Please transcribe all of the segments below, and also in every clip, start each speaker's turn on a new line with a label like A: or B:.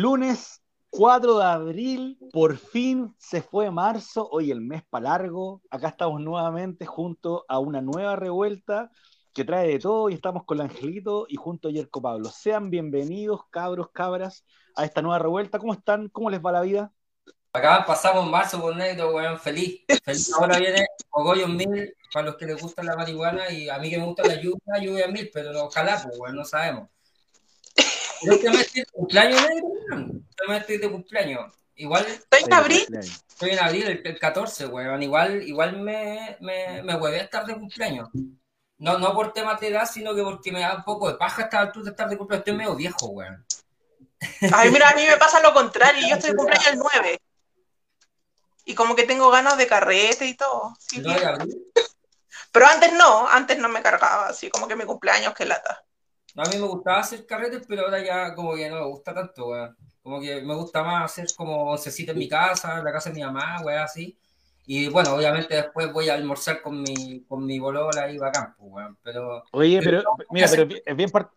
A: Lunes 4 de abril, por fin se fue marzo, hoy el mes para largo. Acá estamos nuevamente junto a una nueva revuelta que trae de todo y estamos con el Angelito y junto a Yerko Pablo. Sean bienvenidos, cabros, cabras, a esta nueva revuelta. ¿Cómo están? ¿Cómo les va la vida?
B: Acá pasamos marzo con negro, weón, feliz. Ahora viene Ogollo Mil para los que les gusta la marihuana y a mí que me gusta la lluvia, lluvia Mil, pero ojalá, pues, weón, no sabemos. Yo me estoy de cumpleaños, negro, me estoy de cumpleaños. Igual.
C: ¿Estoy en abril?
B: Estoy en abril, el, el 14, weón. Igual, igual me, me, me huevé a estar de cumpleaños. No, no por temas de edad, sino que porque me da un poco de paja estar tú de estar de cumpleaños. Estoy medio viejo, weón.
C: Ay, mira, a mí me pasa lo contrario. Yo estoy de cumpleaños el 9. Y como que tengo ganas de carrete y todo. Sí,
B: ¿No de abril?
C: Pero antes no, antes no me cargaba, así como que mi cumpleaños, que lata.
B: No, a mí me gustaba hacer carretes, pero ahora ya como que no me gusta tanto, weón. Como que me gusta más hacer como oncecita en mi casa, en la casa de mi mamá, weón, así. Y bueno, obviamente después voy a almorzar con mi, con mi bolola ahí bacán, pues, weón. Pero,
A: Oye, pero mira, pero es bien, par-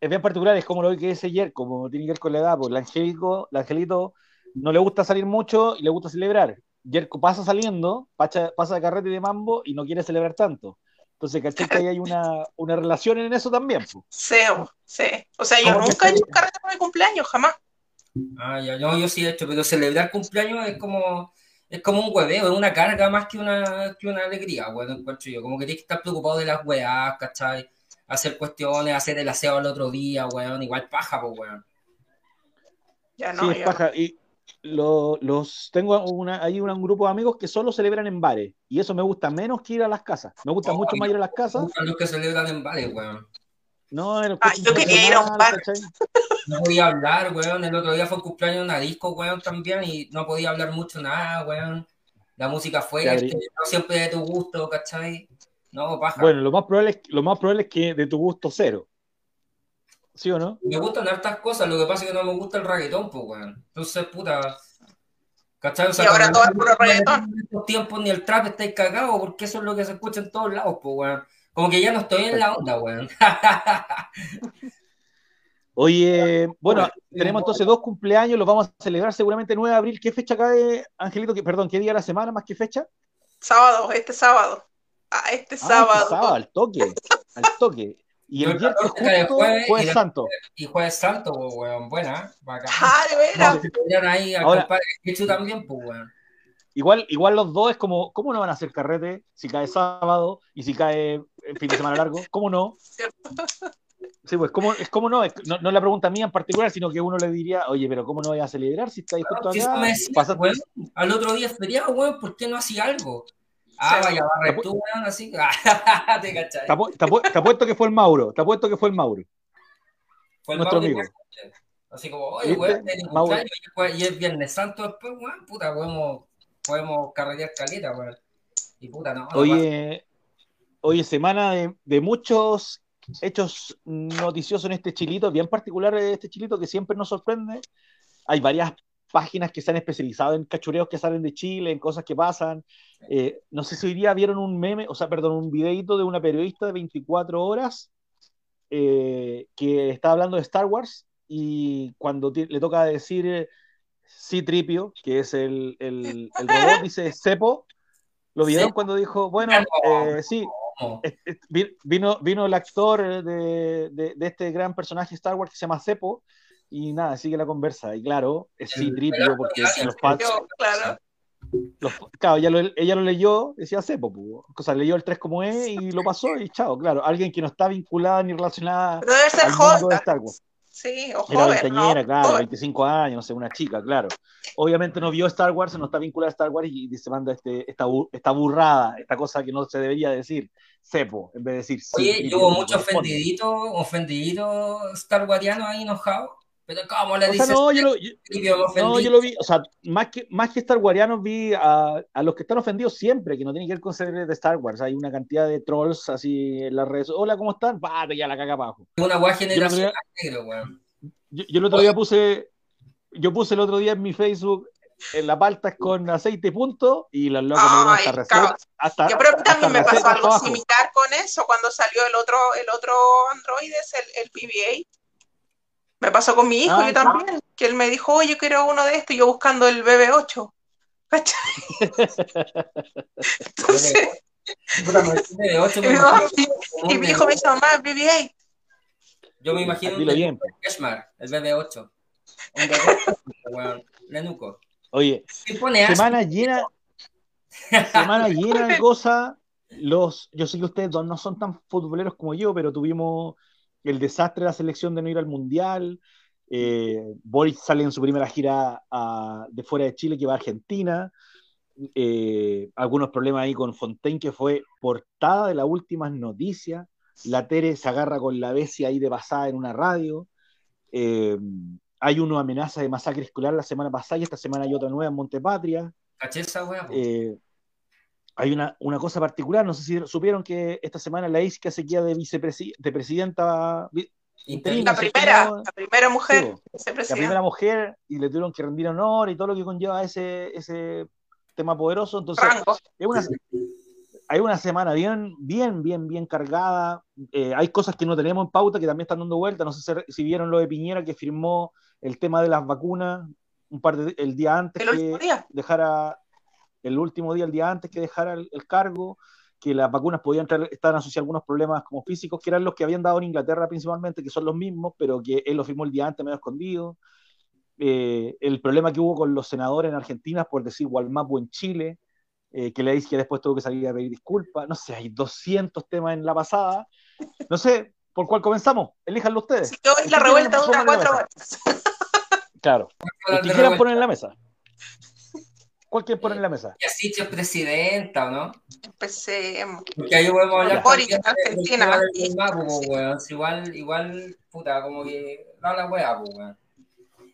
A: es bien particular, es como lo que dice ayer, como tiene que ver con la edad, pues el Angélico, el Angelito no le gusta salir mucho y le gusta celebrar. Yerko pasa saliendo, pacha- pasa de carrete y de mambo y no quiere celebrar tanto. Entonces, ¿cachai? Que ahí hay una, una relación en eso también. pues.
C: Sí, sí. O sea, yo
A: ¿Cómo que
C: nunca he hecho un carrete por mi cumpleaños, jamás.
B: ah, ya, no, yo sí he hecho, pero celebrar cumpleaños es como, es como un hueveo, es una carga más que una, que una alegría, weón, encuentro yo. Como que tienes que estar preocupado de las weas, ¿cachai? Hacer cuestiones, hacer el aseo al otro día, weón, igual paja, pues, weón.
C: Ya no,
A: sí, es paja. Y lo- los tengo una, hay un, un grupo de amigos que solo celebran en bares. Y eso me gusta menos que ir a las casas. Me gusta
B: Oh,
A: mucho más ir a las
B: Me
A: casas.
B: gustan los que celebran en bares, weón.
A: No, en el
C: Ah, yo quería ir a un bar.
A: ¿cachai?
B: No podía hablar, weón. El otro día fue el cumpleaños de una disco, weón, también, y no podía hablar mucho nada, weón. La música fue no siempre de tu gusto, ¿cachai? No, paja.
A: Bueno, lo más probable es, lo más probable es que de tu gusto cero. ¿Sí o no?
B: Me gustan hartas cosas, lo que pasa es que no me gusta el reggaetón, pues, weón. Entonces, puta. ¿Cachai? O sea,
C: Y ahora todo es puro reggaetón.
B: En estos tiempos ni el trap estáis cagados, porque eso es lo que se escucha en todos lados, pues, weón. Como que ya no estoy en la onda, weón.
A: Oye, bueno, tenemos entonces dos cumpleaños, los vamos a celebrar seguramente 9 de abril. ¿Qué fecha cae, Angelito? ¿Qué- perdón, ¿qué día de la semana más que fecha?
C: Sábado, este sábado. Ah, este
A: Ah,
C: sábado.
A: este sábado, al toque, al toque. Y el
B: El
A: viernes
B: 14 cae
A: justo,
B: jueves
A: santo.
B: y Jueves Santo, pues, weón. Buena, bacán.
C: Ah, de veras.
B: No, ahí al
A: Ahora-
B: compadre también, pues, weón.
A: Igual, igual los dos es como, ¿cómo no van a hacer carrete si cae sábado y si cae en fin de semana largo? ¿Cómo no? Sí, pues, ¿cómo, es como no? Es- no? No es la pregunta mía en particular, sino que uno le diría, oye, pero ¿cómo no voy a celebrar si estáis justo acá?
B: decía,
A: Pasaste-
B: weón, al otro día es feriado, weón, ¿por qué no hacía algo? Ah, vaya, barre tú, weón, así. te cachai.
A: Te apu- te apu- te apuesto que fue el Mauro, te apuesto que fue el Mauro.
B: Fue el
A: nuestro
B: Mauro
A: amigo.
B: Así como, oye, weón, y es Viernes Santo después, weón, puta, podemos, podemos carretear caleta, weón. Y puta, no.
A: Oye, oye, semana de, de muchos hechos noticiosos en este chilito, bien particular este chilito que siempre nos sorprende. Hay varias páginas que se han especializado en cachureos que salen de Chile, en cosas que pasan. Eh, no sé si hoy día vieron un meme, o sea, perdón, un videito de una periodista de 24 horas eh, que está hablando de Star Wars y cuando le toca decir eh, C-Tripio, que es el, el, el robot, dice Cepo. ¿Lo vieron
B: Sí.
A: cuando dijo, bueno,
B: No.
A: eh, sí, vino, vino el actor de, de- de este gran personaje Star Wars que se llama Cepo y nada, sigue la conversa. Y claro, es
B: El
A: C-Tripio porque los
C: claro.
A: Los- claro, ella lo, ella lo leyó, decía Cepo, o sea, leyó el 3 como es y lo pasó y chao, claro, alguien que no está vinculada ni relacionada
C: Pero debe ser
A: al mundo de
C: joven.
A: Star Wars.
C: Sí, o
A: Era
C: joven, ¿no?
A: claro,
C: Joven.
A: 25 años, no sé, una chica, claro. Obviamente no vio Star Wars, no está vinculada a Star Wars y, se manda este, esta, esta burrada, esta cosa que no se debería decir, cepo, en vez de decir sí.
B: Oye,
A: y
B: y hubo
A: que
B: mucho
A: corresponde.
B: ofendidito, ofendidito Star Wariano ahí enojado. Pero ¿cómo le
A: O sea, no, yo lo, yo- no, yo lo vi, o sea, más que, más que Star Warianos vi a, a los que están ofendidos siempre, que no tienen que ver con ser de Star Wars. Hay una cantidad de trolls así en las redes. Hola, ¿cómo están? Pate ya la caga abajo.
B: Una
A: Yo,
B: generacional negro, weón.
A: yo, yo el otro día puse, yo puse el otro día en mi Facebook en la palta con aceite punto y los locos me dieron
C: Ay,
A: hasta
C: cabrón.
A: receta. Hasta,
C: a mí
A: hasta
C: también me pasó algo
A: abajo.
C: similar con eso cuando salió el otro, el otro Android, el PBA. Me pasó con mi hijo,
A: Ah,
C: yo también, que él me dijo, oye, quiero uno de estos, y yo buscando el BB8. ¿Cachai? Entonces, y mi, hijo me dice, mamá, BB8.
B: Yo me imagino un
A: Dilo bien.
B: Keshmar, el BB8. Un BB8, weón. Nenuco.
A: Oye, semana llena, semana llena de cosas. Los, yo sé que ustedes dos no son tan futboleros como yo, pero tuvimos el desastre de la selección de no ir al mundial. Eh, Boris sale en su primera gira a- de fuera de Chile que va a Argentina. Eh, algunos problemas ahí con Fontaine, que fue portada de las últimas noticias. La Tere se agarra con la Bessia ahí de pasada en una radio. Eh, hay una amenaza de masacre escolar la semana pasada y esta semana hay otra nueva en Montepatria.
B: ¿Caché esa weá?
A: Eh, hay una, una cosa particular, no sé si supieron que esta semana la Isca se queda de, vicepresi- de presidenta interina,
C: La primera,
A: No,
C: la primera mujer,
A: Sí, la
C: vicepresidenta.
A: primera mujer y le tuvieron que rendir honor y todo lo que conlleva ese, ese tema poderoso. Entonces, es una, hay una semana bien, bien, bien, bien cargada. Eh, hay cosas que no tenemos en pauta que también están dando vuelta. No sé si, si vieron lo de Piñera que firmó el tema de las vacunas un par de, el día antes
C: El
A: que
C: día.
A: dejara el último día, el día antes que dejara el, el cargo, que las vacunas podían estar asociadas a algunos problemas como físicos, que eran los que habían dado en Inglaterra principalmente, que son los mismos, pero que él lo firmó el día antes medio escondido. Eh, el problema que hubo con los senadores en Argentina, por decir Gualmapu en Chile, eh, que le dice que después tuvo que salir a pedir disculpas. No sé, hay 200 temas en la pasada. No sé, ¿por cuál comenzamos? Elíjanlo ustedes.
C: Hoy
A: El
C: la revuelta dura cuatro horas.
A: Claro. El que quieran poner en la mesa. ¿Cuál quieren poner en la mesa?
B: Y así es presidenta, ¿o no?
C: Empecemos.
B: Porque ahí podemos hablar
C: Argentina, sí.
B: Si Igual, igual, puta, como que da la weá, weón.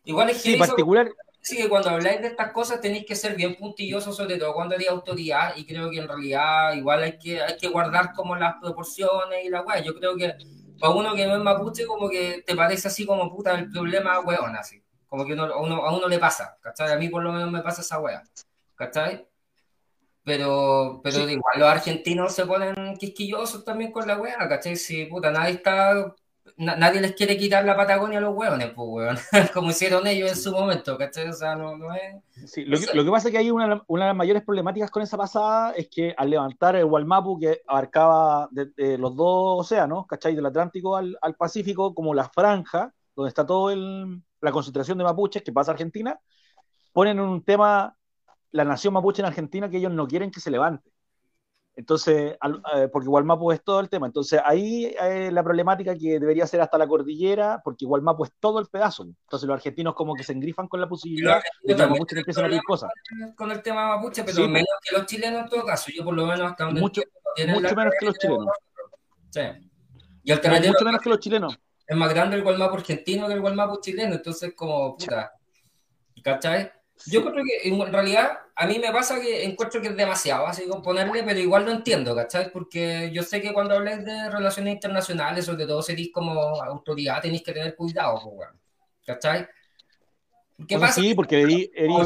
B: Igual es que
A: Sí, particular.
B: sí que cuando habláis de estas cosas tenéis que ser bien puntillosos, sobre todo cuando eres autoridad, y creo que en realidad igual hay que, hay que guardar como las proporciones y la weá. Yo creo que para uno que no es mapuche, como que te parece así como puta el problema, weón, así. Como que uno- a, uno, a uno le pasa, ¿cachai? A mí por lo menos me pasa esa weá, ¿cachai? Pero, pero
A: Sí.
B: igual los argentinos se ponen quisquillosos también con la weá, ¿cachai? Si puta, nadie está na- nadie les quiere quitar la Patagonia a los hueones, pues, weón. Como hicieron ellos en su momento, ¿cachai? O sea, no, no es.
A: Sí, lo, que, lo que pasa es que hay una, una de las mayores problemáticas con esa pasada es que al levantar el Walmapu, que abarcaba de, de los dos océanos, ¿cachai? Del Atlántico al, al Pacífico, como la franja, donde está toda la concentración de mapuches que pasa a Argentina, ponen en un tema la nación mapuche en Argentina que ellos no quieren que se levante. Entonces, al- eh, porque Gualmapu es todo el tema. Entonces, ahí eh, la problemática que debería ser hasta la cordillera, porque Gualmapu es todo el pedazo. Entonces, los argentinos como que se engrifan con la posibilidad de que los mapuches empiecen a pedir cosas.
B: Con el tema mapuche, pero
A: Sí, pues.
B: menos que los chilenos en todo caso. Yo, por lo menos, hasta donde.
A: Mucho, mucho menos que los chilenos.
B: Sí. Y
A: Mucho menos que los chilenos.
B: Es más grande el Gualmapu argentino que el Gualmapu chileno, entonces, como puta. ¿Cachai? Yo creo que en realidad a mí me pasa que encuentro que es demasiado así con ponerle, pero igual lo entiendo, ¿cachai? Porque yo sé que cuando habláis de relaciones internacionales, sobre todo serís como autoridad, tenéis que tener cuidado. ¿cachai? ¿Qué
A: Bueno,
B: pasa?
A: sí, porque erí,
B: Como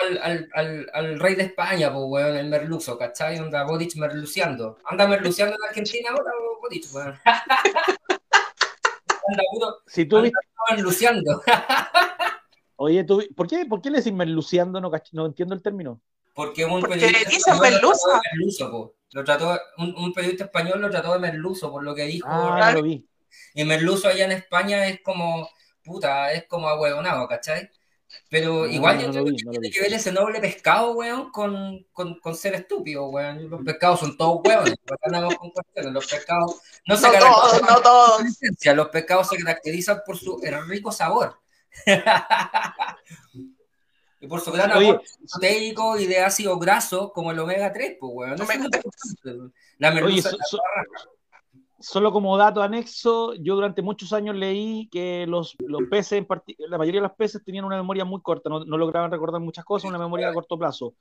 B: al, al, al, al rey de España, pues, weón, el merluzo, ¿cachai? Anda Boric merluciando. Anda merluciando en Argentina ahora, Boric, weón.
A: Si tú viste-
B: merluciando.
A: oye, tú, ¿por qué, ¿por qué le decís merluciando? No, no entiendo el término.
B: Porque un
C: Porque
B: periodista
C: dicen
B: español lo
C: merluza.
B: trató de merluzo, po. Lo trató, un, un periodista español lo trató de merluzo, por lo que dijo.
A: Ah, lo vi.
B: Y merluzo allá en España es como, puta, es como ahueonado, ¿cachai? Pero
A: No,
B: igual
A: no
B: yo
A: lo
B: creo
A: vi,
B: que
A: no
B: tiene
A: vi.
B: que ver ese noble pescado, weón, con, con, con ser estúpido, weón. Los pescados son todos weones, andamos con cuestiones. Los pescados no se
C: No todos,
B: caracterizan
C: no todos.
B: esencia, los pescados se caracterizan por su rico sabor. y por su gran aporte proteico y de ácido graso como el omega 3, pues, weón. Es
C: 3.
B: importante. La
A: Oye,
B: merluza
A: so- so- solo como dato anexo, yo durante muchos años leí que los, los peces, en la mayoría de los peces tenían una memoria muy corta, no, no lograban recordar muchas cosas, una memoria a corto plazo.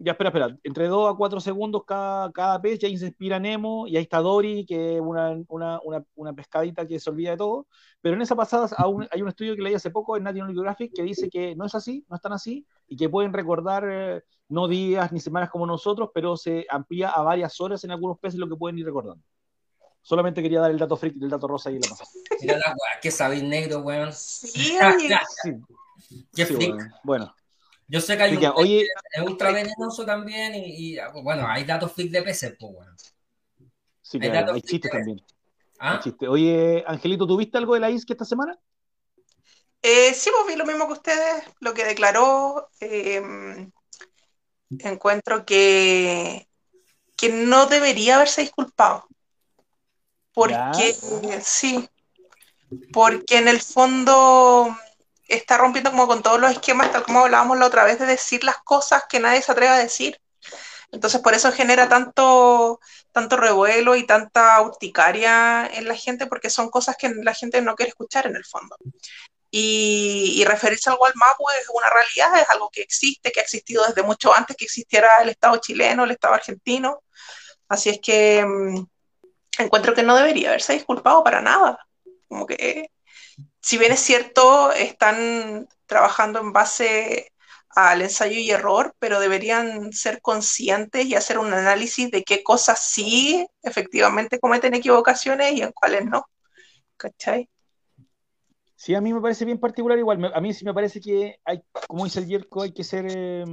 A: Ya, espera, espera, entre 2 a 4 segundos cada, cada pez, y ahí se inspira Nemo, y ahí está Dory, que es una, una, una, una pescadita que se olvida de todo, pero en esa pasada aún hay un estudio que leí hace poco en National Geographic que dice que no es así, no es tan así, y que pueden recordar eh, no días ni semanas como nosotros, pero se amplía a varias horas en algunos peces lo que pueden ir recordando. Solamente quería dar el dato freak y el dato rosa y la pasada.
B: Mira la weá que sabéis negro, weón.
C: Sí,
B: Qué
A: sí,
B: freak.
A: bueno. bueno.
B: Yo sé que hay un
A: oye,
B: es ultra venenoso también y, y, bueno, hay datos freak de peces, pues bueno.
A: sí,
B: hay
A: claro, hay chistes también.
B: ¿Ah?
A: hay. Oye, Angelito, ¿tuviste algo de la ISK esta semana?
C: Eh, sí, pues vi lo mismo que ustedes, lo que declaró. eh, encuentro que, que no debería haberse disculpado. Porque, sí, porque en el fondo está rompiendo como con todos los esquemas, tal como hablábamos la otra vez, de decir las cosas que nadie se atreve a decir. Entonces, por eso genera tanto, tanto revuelo y tanta urticaria en la gente, porque son cosas que la gente no quiere escuchar en el fondo. Y, y referirse al Gualmapu es una realidad, es algo que existe, que ha existido desde mucho antes que existiera el Estado chileno, el Estado argentino. Así es que mm, encuentro que no debería haberse disculpado para nada. Como que, si bien es cierto, están trabajando en base al ensayo y error, pero deberían ser conscientes y hacer un análisis de qué cosas sí efectivamente cometen equivocaciones y en cuáles no. ¿Cachai?
A: Sí, a mí me parece bien particular igual. A mí sí me parece que hay, como dice el Yerko, hay que ser eh,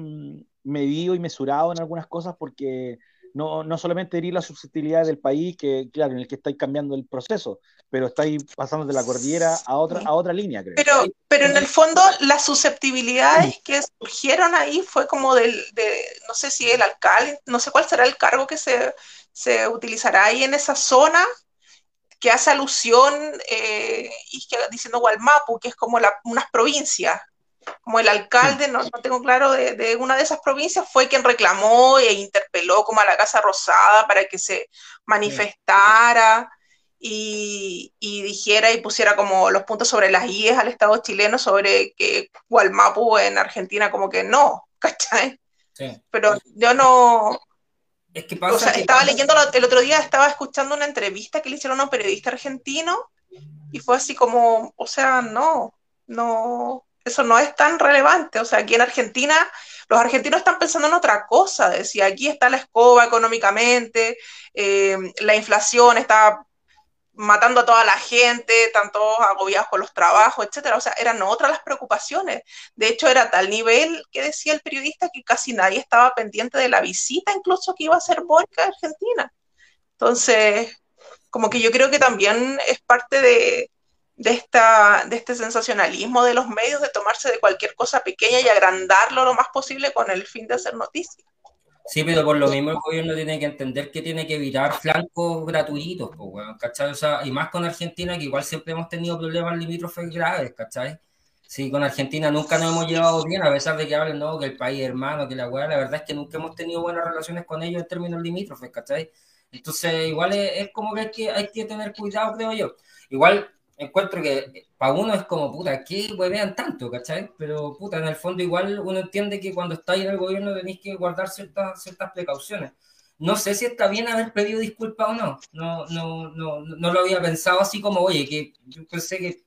A: medido y mesurado en algunas cosas porque no, no solamente herir la susceptibilidad del país, que claro, en el que estáis cambiando el proceso, pero estáis pasando de la cordillera a otra, a otra línea, creo.
C: Pero, pero en el fondo las susceptibilidades que surgieron ahí fue como del, de, no sé si el alcalde, no sé cuál será el cargo que se, se utilizará ahí en esa zona, que hace alusión, eh, y que, diciendo Gualmapu, que es como la, unas provincias, como el alcalde, no, no tengo claro, de, de, una de esas provincias fue quien reclamó e interpeló como a la Casa Rosada para que se manifestara y, y dijera y pusiera como los puntos sobre las IES al Estado chileno sobre que Gualmapu en Argentina como que no, ¿cachai?
B: Sí.
C: Pero yo no,
B: Es que pasa
C: o sea,
B: que-
C: estaba leyendo lo- el otro día, estaba escuchando una entrevista que le hicieron a un periodista argentino y fue así como, o sea, no, no, eso no es tan relevante. O sea, aquí en Argentina, los argentinos están pensando en otra cosa. Decía, aquí está la escoba económicamente, eh, la inflación está matando a toda la gente, están todos agobiados con los trabajos, etcétera. O sea, eran otras las preocupaciones. De hecho, era tal nivel que decía el periodista que casi nadie estaba pendiente de la visita, incluso que iba a hacer Boric a Argentina. Entonces, como que yo creo que también es parte de, de, esta, de este sensacionalismo de los medios de tomarse de cualquier cosa pequeña y agrandarlo lo más posible con el fin de hacer noticias.
B: Sí, pero por lo mismo el gobierno tiene que entender que tiene que evitar flancos gratuitos, weón, ¿cachai? O sea, y más con Argentina, que igual siempre hemos tenido problemas limítrofes graves, ¿cachai? Sí, con Argentina nunca nos hemos llevado bien, a pesar de que hablen, no, que el país hermano, que la weá, la verdad es que nunca hemos tenido buenas relaciones con ellos en términos limítrofes, ¿cachai? Entonces, igual es, es como que hay, que hay que tener cuidado, creo yo. Igual encuentro que para uno es como, puta, ¿qué huevean tanto, cachai? Pero, puta, en el fondo igual uno entiende que cuando estáis en el gobierno tenéis que guardar ciertas, ciertas precauciones. No sé si está bien haber pedido disculpas o no. No, no, no, no lo había pensado así como, oye, que yo pensé que,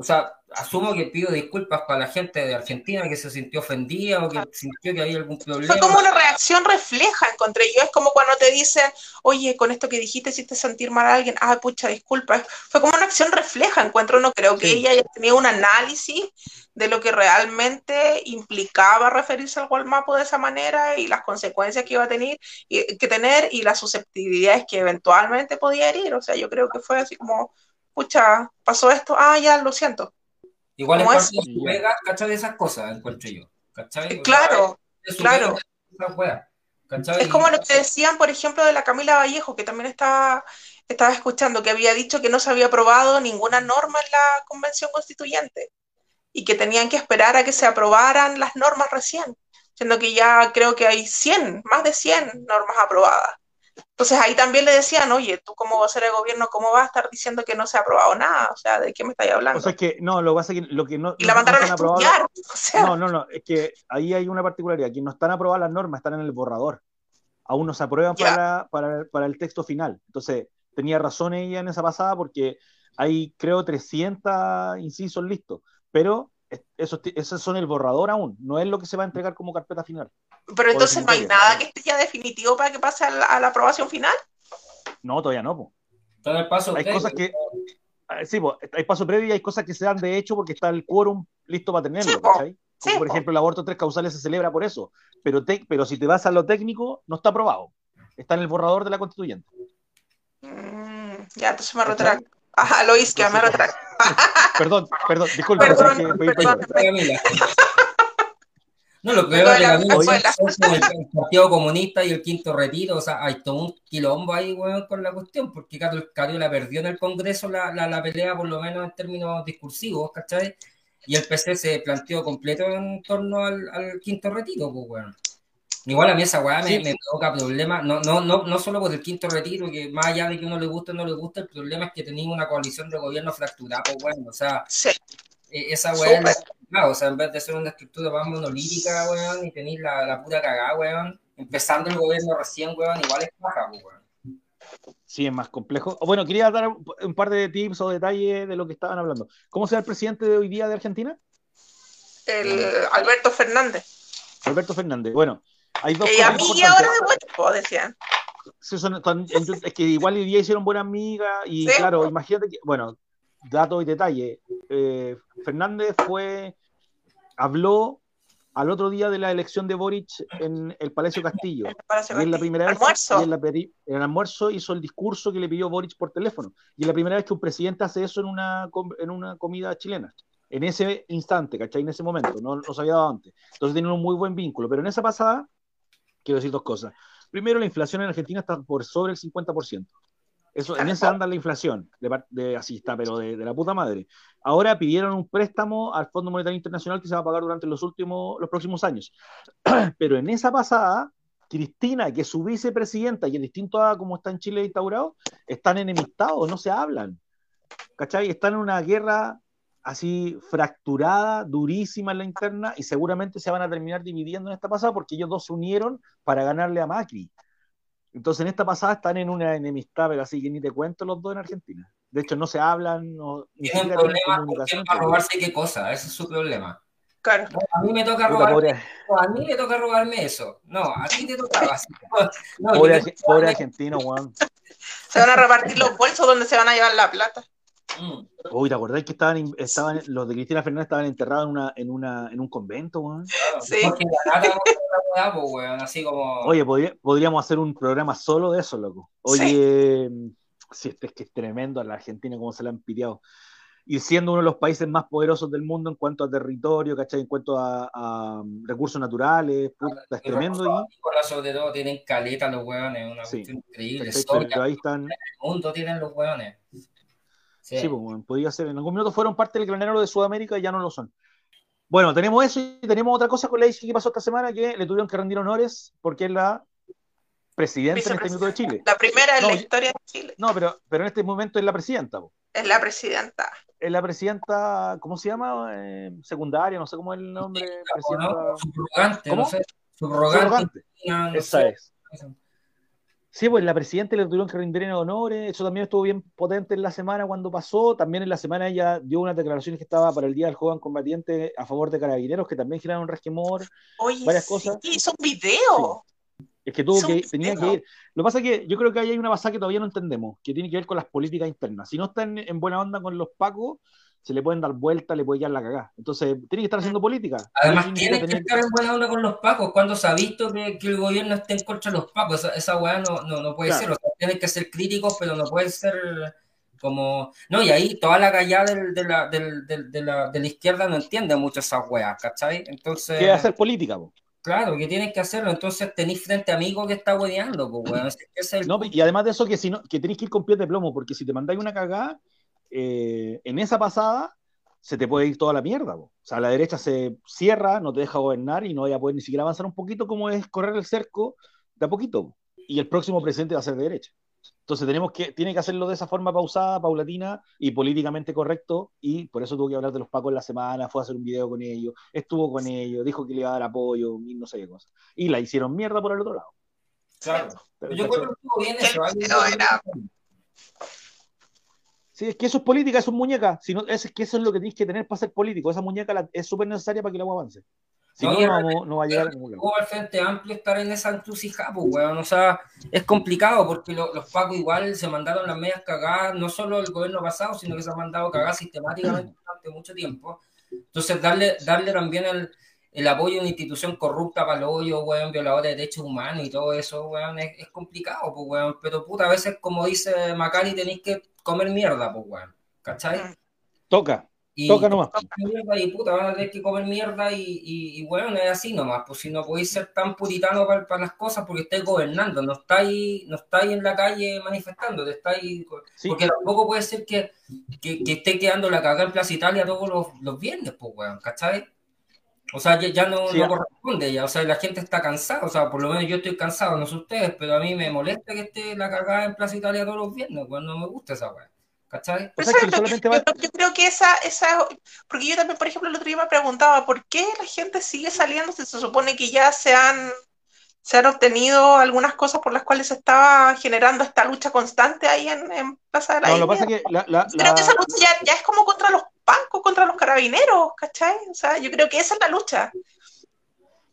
B: o sea, asumo que pido disculpas para la gente de Argentina que se sintió ofendida o que sintió que había algún problema.
C: Fue como una reacción refleja, encontré yo. Es como cuando te dicen, oye, con esto que dijiste hiciste sentir mal a alguien. Ah, pucha, disculpa. Fue como una acción refleja, encuentro. No creo que
A: Sí.
C: ella haya tenido un análisis de lo que realmente implicaba referirse al Gualmapo de esa manera y las consecuencias que iba a tener y, que tener y las susceptibilidades que eventualmente podía herir. O sea, yo creo que fue así como, pucha, pasó esto, ah, ya, lo siento.
B: Igual es
C: ¿Cómo
B: parte de su pega, ¿cachai? De esas cosas, encuentro yo.
C: Claro,
B: es
C: claro. Es como lo que decían, por ejemplo, de la Camila Vallejo, que también estaba, estaba escuchando, que había dicho que no se había aprobado ninguna norma en la Convención Constituyente y que tenían que esperar a que se aprobaran las normas recién, siendo que ya creo que hay 100, más de 100 normas aprobadas. Entonces ahí también le decían, oye, tú como vocero de gobierno, ¿cómo vas a estar diciendo que no se ha aprobado nada? O sea, ¿de qué me estáis hablando?
A: O sea, es que no, lo que pasa es que lo que no.
C: y la
A: no- no
C: mandaron a estudiar. O sea,
A: No, no, no, es que ahí hay una particularidad, que no están aprobadas las normas, están en el borrador. Aún no se aprueban para, para, para el texto final. Entonces, tenía razón ella en esa pasada porque hay, creo, 300 incisos listos, pero es- esos, esos son el borrador aún, no es lo que se va a entregar como carpeta final.
C: Pero entonces no hay nada que esté ya definitivo para que pase a la, a la aprobación final.
A: No, todavía no. po.
B: Está en el paso
A: Hay
B: previo.
A: cosas que. ah, Sí, po, hay paso previo y hay cosas que se dan de hecho porque está el quórum listo para tenerlo,
C: Sí, po.
A: ¿cachai? Como
C: Sí,
A: por
C: po.
A: ejemplo, el aborto tres causales se celebra por eso. Pero, te- pero si te vas a lo técnico, no está aprobado. Está en el borrador de la constituyente.
C: Mm, ya, entonces me retracto. Ajá, lo hice, me retracto.
A: Perdón, perdón, disculpe,
C: Perdón,
A: pero es que pedí
C: perdón.
A: perdón.
B: No, lo peor de
C: la
B: vida es como el, el Partido Comunista y el quinto retiro, o sea, hay todo un quilombo ahí, weón, con la cuestión, porque Cariola perdió en el Congreso la, la, la pelea, por lo menos en términos discursivos, ¿cachai? Y el PC se planteó completo en torno al, al quinto retiro, pues, weón. Igual a mí esa weá me,
A: Sí.
B: me provoca problemas, no, no, no, no solo por el quinto retiro, que más allá de que uno le guste o no le guste, el problema es que teníamos una coalición de gobierno fracturada, pues, weón, o sea,
C: Sí,
B: esa weá complicado, o sea, en vez de ser una estructura más monolítica, weón, y tener la, la pura cagada, weón, empezando el gobierno recién, weón, igual es baja, weón.
A: Sí, es más complejo. Bueno, quería dar un, par de tips o detalles de lo que estaban hablando. ¿Cómo será el presidente de hoy día de Argentina?
C: el Alberto Fernández.
A: Alberto Fernández. Bueno, hay dos
C: Y
A: cosas
C: amiga ahora de Hueco, decían.
A: Sí, son- es que igual hoy día hicieron buena amiga y
C: Sí.
A: claro, imagínate que, bueno, datos y detalles. eh, Fernández fue, habló al otro día de la elección de Boric en el Palacio Castillo.
C: Me parece
A: Y es la primera vez
C: Almuerzo.
A: en, la en el almuerzo hizo el discurso que le pidió Boric por teléfono. Y es la primera vez que un presidente hace eso en una, en una comida chilena. En ese instante, ¿cachai? En ese momento. No, se había dado antes. Entonces tienen un muy buen vínculo. Pero en esa pasada, quiero decir dos cosas. Primero, la inflación en Argentina está por sobre el 50%. Eso, en esa anda la inflación, de, de- así está, pero de, de la puta madre. Ahora pidieron un préstamo al Fondo Monetario Internacional que se va a pagar durante los últimos, los próximos años. Pero en esa pasada, Cristina, que es su vicepresidenta, y es distinto a como está en Chile instaurado, están enemistados, no se hablan. ¿Cachai? Están en una guerra así fracturada, durísima en la interna, y seguramente se van a terminar dividiendo en esta pasada porque ellos dos se unieron para ganarle a Macri. Entonces en esta pasada están en una enemistad, pero así que ni te cuento los dos en Argentina. De hecho, no se hablan, no, ni
B: Tienen
A: siquiera tienen
B: problemas con quién
A: comunicación.
B: va a robarse qué cosa, ese es su problema.
C: Claro.
B: A mí me toca robarme,
A: pobre,
B: a mí me toca robarme eso. No, a ti te tocaba. así. No,
A: pobre, arge- pobre argentino, weón.
C: Se van a repartir los bolsos donde se van a llevar la plata.
B: Mm.
A: Uy, ¿te acordás que estaban, estaban los de Cristina Fernández estaban enterrados en, una, en, una, en un convento?
B: Claro,
C: Sí.
B: Porque la nata weá, pues, weón, así como.
A: Oye, podría- podríamos hacer un programa solo de eso, loco. Oye, sí, este es que es tremendo a la Argentina como se la han piteado. Y siendo uno de los países más poderosos del mundo en cuanto a territorio, ¿cachai? En cuanto a, a, um, recursos naturales, puta, es tremendo. Y,
B: sobre todo, tienen caleta los weones, una
A: Sí.
B: cuestión increíble.
A: ahí están,
B: el mundo tienen los weones. Sí.
A: Sí, pues, bueno, podría ser. En algún minuto fueron parte del granero de Sudamérica y ya no lo son. Bueno, tenemos eso y tenemos otra cosa con la ICI que pasó esta semana que le tuvieron que rendir honores porque es la presidenta en este minuto de Chile.
C: La primera en
A: No,
C: la historia de Chile.
A: No, pero, pero en este momento es la presidenta. po.
C: Es la presidenta.
A: Es la presidenta, ¿cómo se llama? Eh, secundaria, no sé cómo es el nombre. Presidenta.
B: ¿no? Subrogante,
A: ¿Cómo?
B: no sé. Subrogante.
A: Subrogante.
B: no
A: Esa
B: sé.
A: es. Sí, pues la presidenta le tuvieron que rendir en honores, eso también estuvo bien potente en la semana cuando pasó, también en la semana ella dio unas declaraciones que estaba para el Día del Joven Combatiente a favor de carabineros, que también generaron resquemor,
C: Oye,
A: Varias
C: sí,
A: cosas.
C: hizo un video.
A: es que tuvo
C: Hizo
A: que, tenía que ir. Lo que pasa es que yo creo que ahí hay una pasada que todavía no entendemos, que tiene que ver con las políticas internas. Si no están en, en buena onda con los pacos, se le pueden dar vueltas, le puede quedar la cagada. Entonces, tiene que estar haciendo política.
B: Además,
A: significa
B: que
A: tener-
B: estar en buena onda con los pacos. Cuando se ha visto que, que el gobierno esté en contra de los pacos, esa, esa weá no, no, no puede
A: Claro.
B: ser. O sea, tienen que ser críticos, pero no pueden ser como. No, y ahí toda la callada del- de, la, del- del- de, la, de la izquierda no entiende mucho esas weas, ¿cachai? Entonces.
A: que hacer política. po.
B: Claro, que tienen que hacerlo. Entonces tenéis frente amigo que está hueveando, pues. Ese es el
A: No, y además de eso, que, si no, que tenés que ir con pies de plomo, porque si te mandáis una cagada, eh, en esa pasada se te puede ir toda la mierda. po. O sea, la derecha se cierra, no te deja gobernar y no vaya a poder ni siquiera avanzar un poquito como es correr el cerco de a poquito. po. Y el próximo presidente va a ser de derecha. Entonces tenemos que, tiene que hacerlo de esa forma pausada, paulatina y políticamente correcto. Y por eso tuvo que hablar de los pacos en la semana, fue a hacer un video con ellos, estuvo con ellos, dijo que le iba a dar apoyo y no sé qué cosa. Y la hicieron mierda por el otro lado.
B: Claro.
A: Pero,
B: Yo creo que estuvo bien eso.
C: Era-
A: Sí, es que eso es política, eso es muñeca. Si no, es, que eso es lo que tienes que tener para ser político. Esa muñeca la- es súper necesaria para que el agua avance. Si no, no, no, va a llegar a ningún lado.
B: al Frente Amplio estar en esa encrucijada, pues, weón. O sea, es complicado porque los pacos igual se mandaron las medias cagadas, no solo el gobierno pasado, sino que se han mandado cagadas sistemáticamente durante mucho tiempo. Entonces, darle, darle también el, el apoyo a una institución corrupta para los hoyos, weón, violadora de derechos humanos y todo eso, weón, es, es, complicado, pues, weón. Pero puta, a veces, como dice Macari, tenéis que comer mierda, pues, weón. ¿Cachai? Mm.
A: Toca. Y, Toca nomás.
B: Y puta, van a tener que comer mierda y, y, y bueno, es así nomás. Pues si no podéis ser tan puritano para, para las cosas porque estáis gobernando, no estáis, no estáis en la calle manifestando, estáis. Porque tampoco puede ser que, que, que esté quedando la cagada en Plaza Italia todos los, los viernes, pues, weón, ¿cachai? O sea, ya, no, no, corresponde ya, o sea, la gente está cansada, o sea, por lo menos yo estoy cansado, no sé ustedes, pero a mí me molesta que esté la cagada en Plaza Italia todos los viernes, pues no me gusta esa weá. ¿Cachai?
C: O sea, que solamente yo, yo, creo que esa, esa, porque yo también, por ejemplo, el otro día me preguntaba, ¿por qué la gente sigue saliendo si se supone que ya se han, se han obtenido algunas cosas por las cuales se estaba generando esta lucha constante ahí en, en Plaza de la
A: No, lo que pasa es que la, la,
C: Creo que esa lucha ya, ya es como contra los bancos contra los carabineros, ¿cachai? O sea, yo creo que esa es la lucha.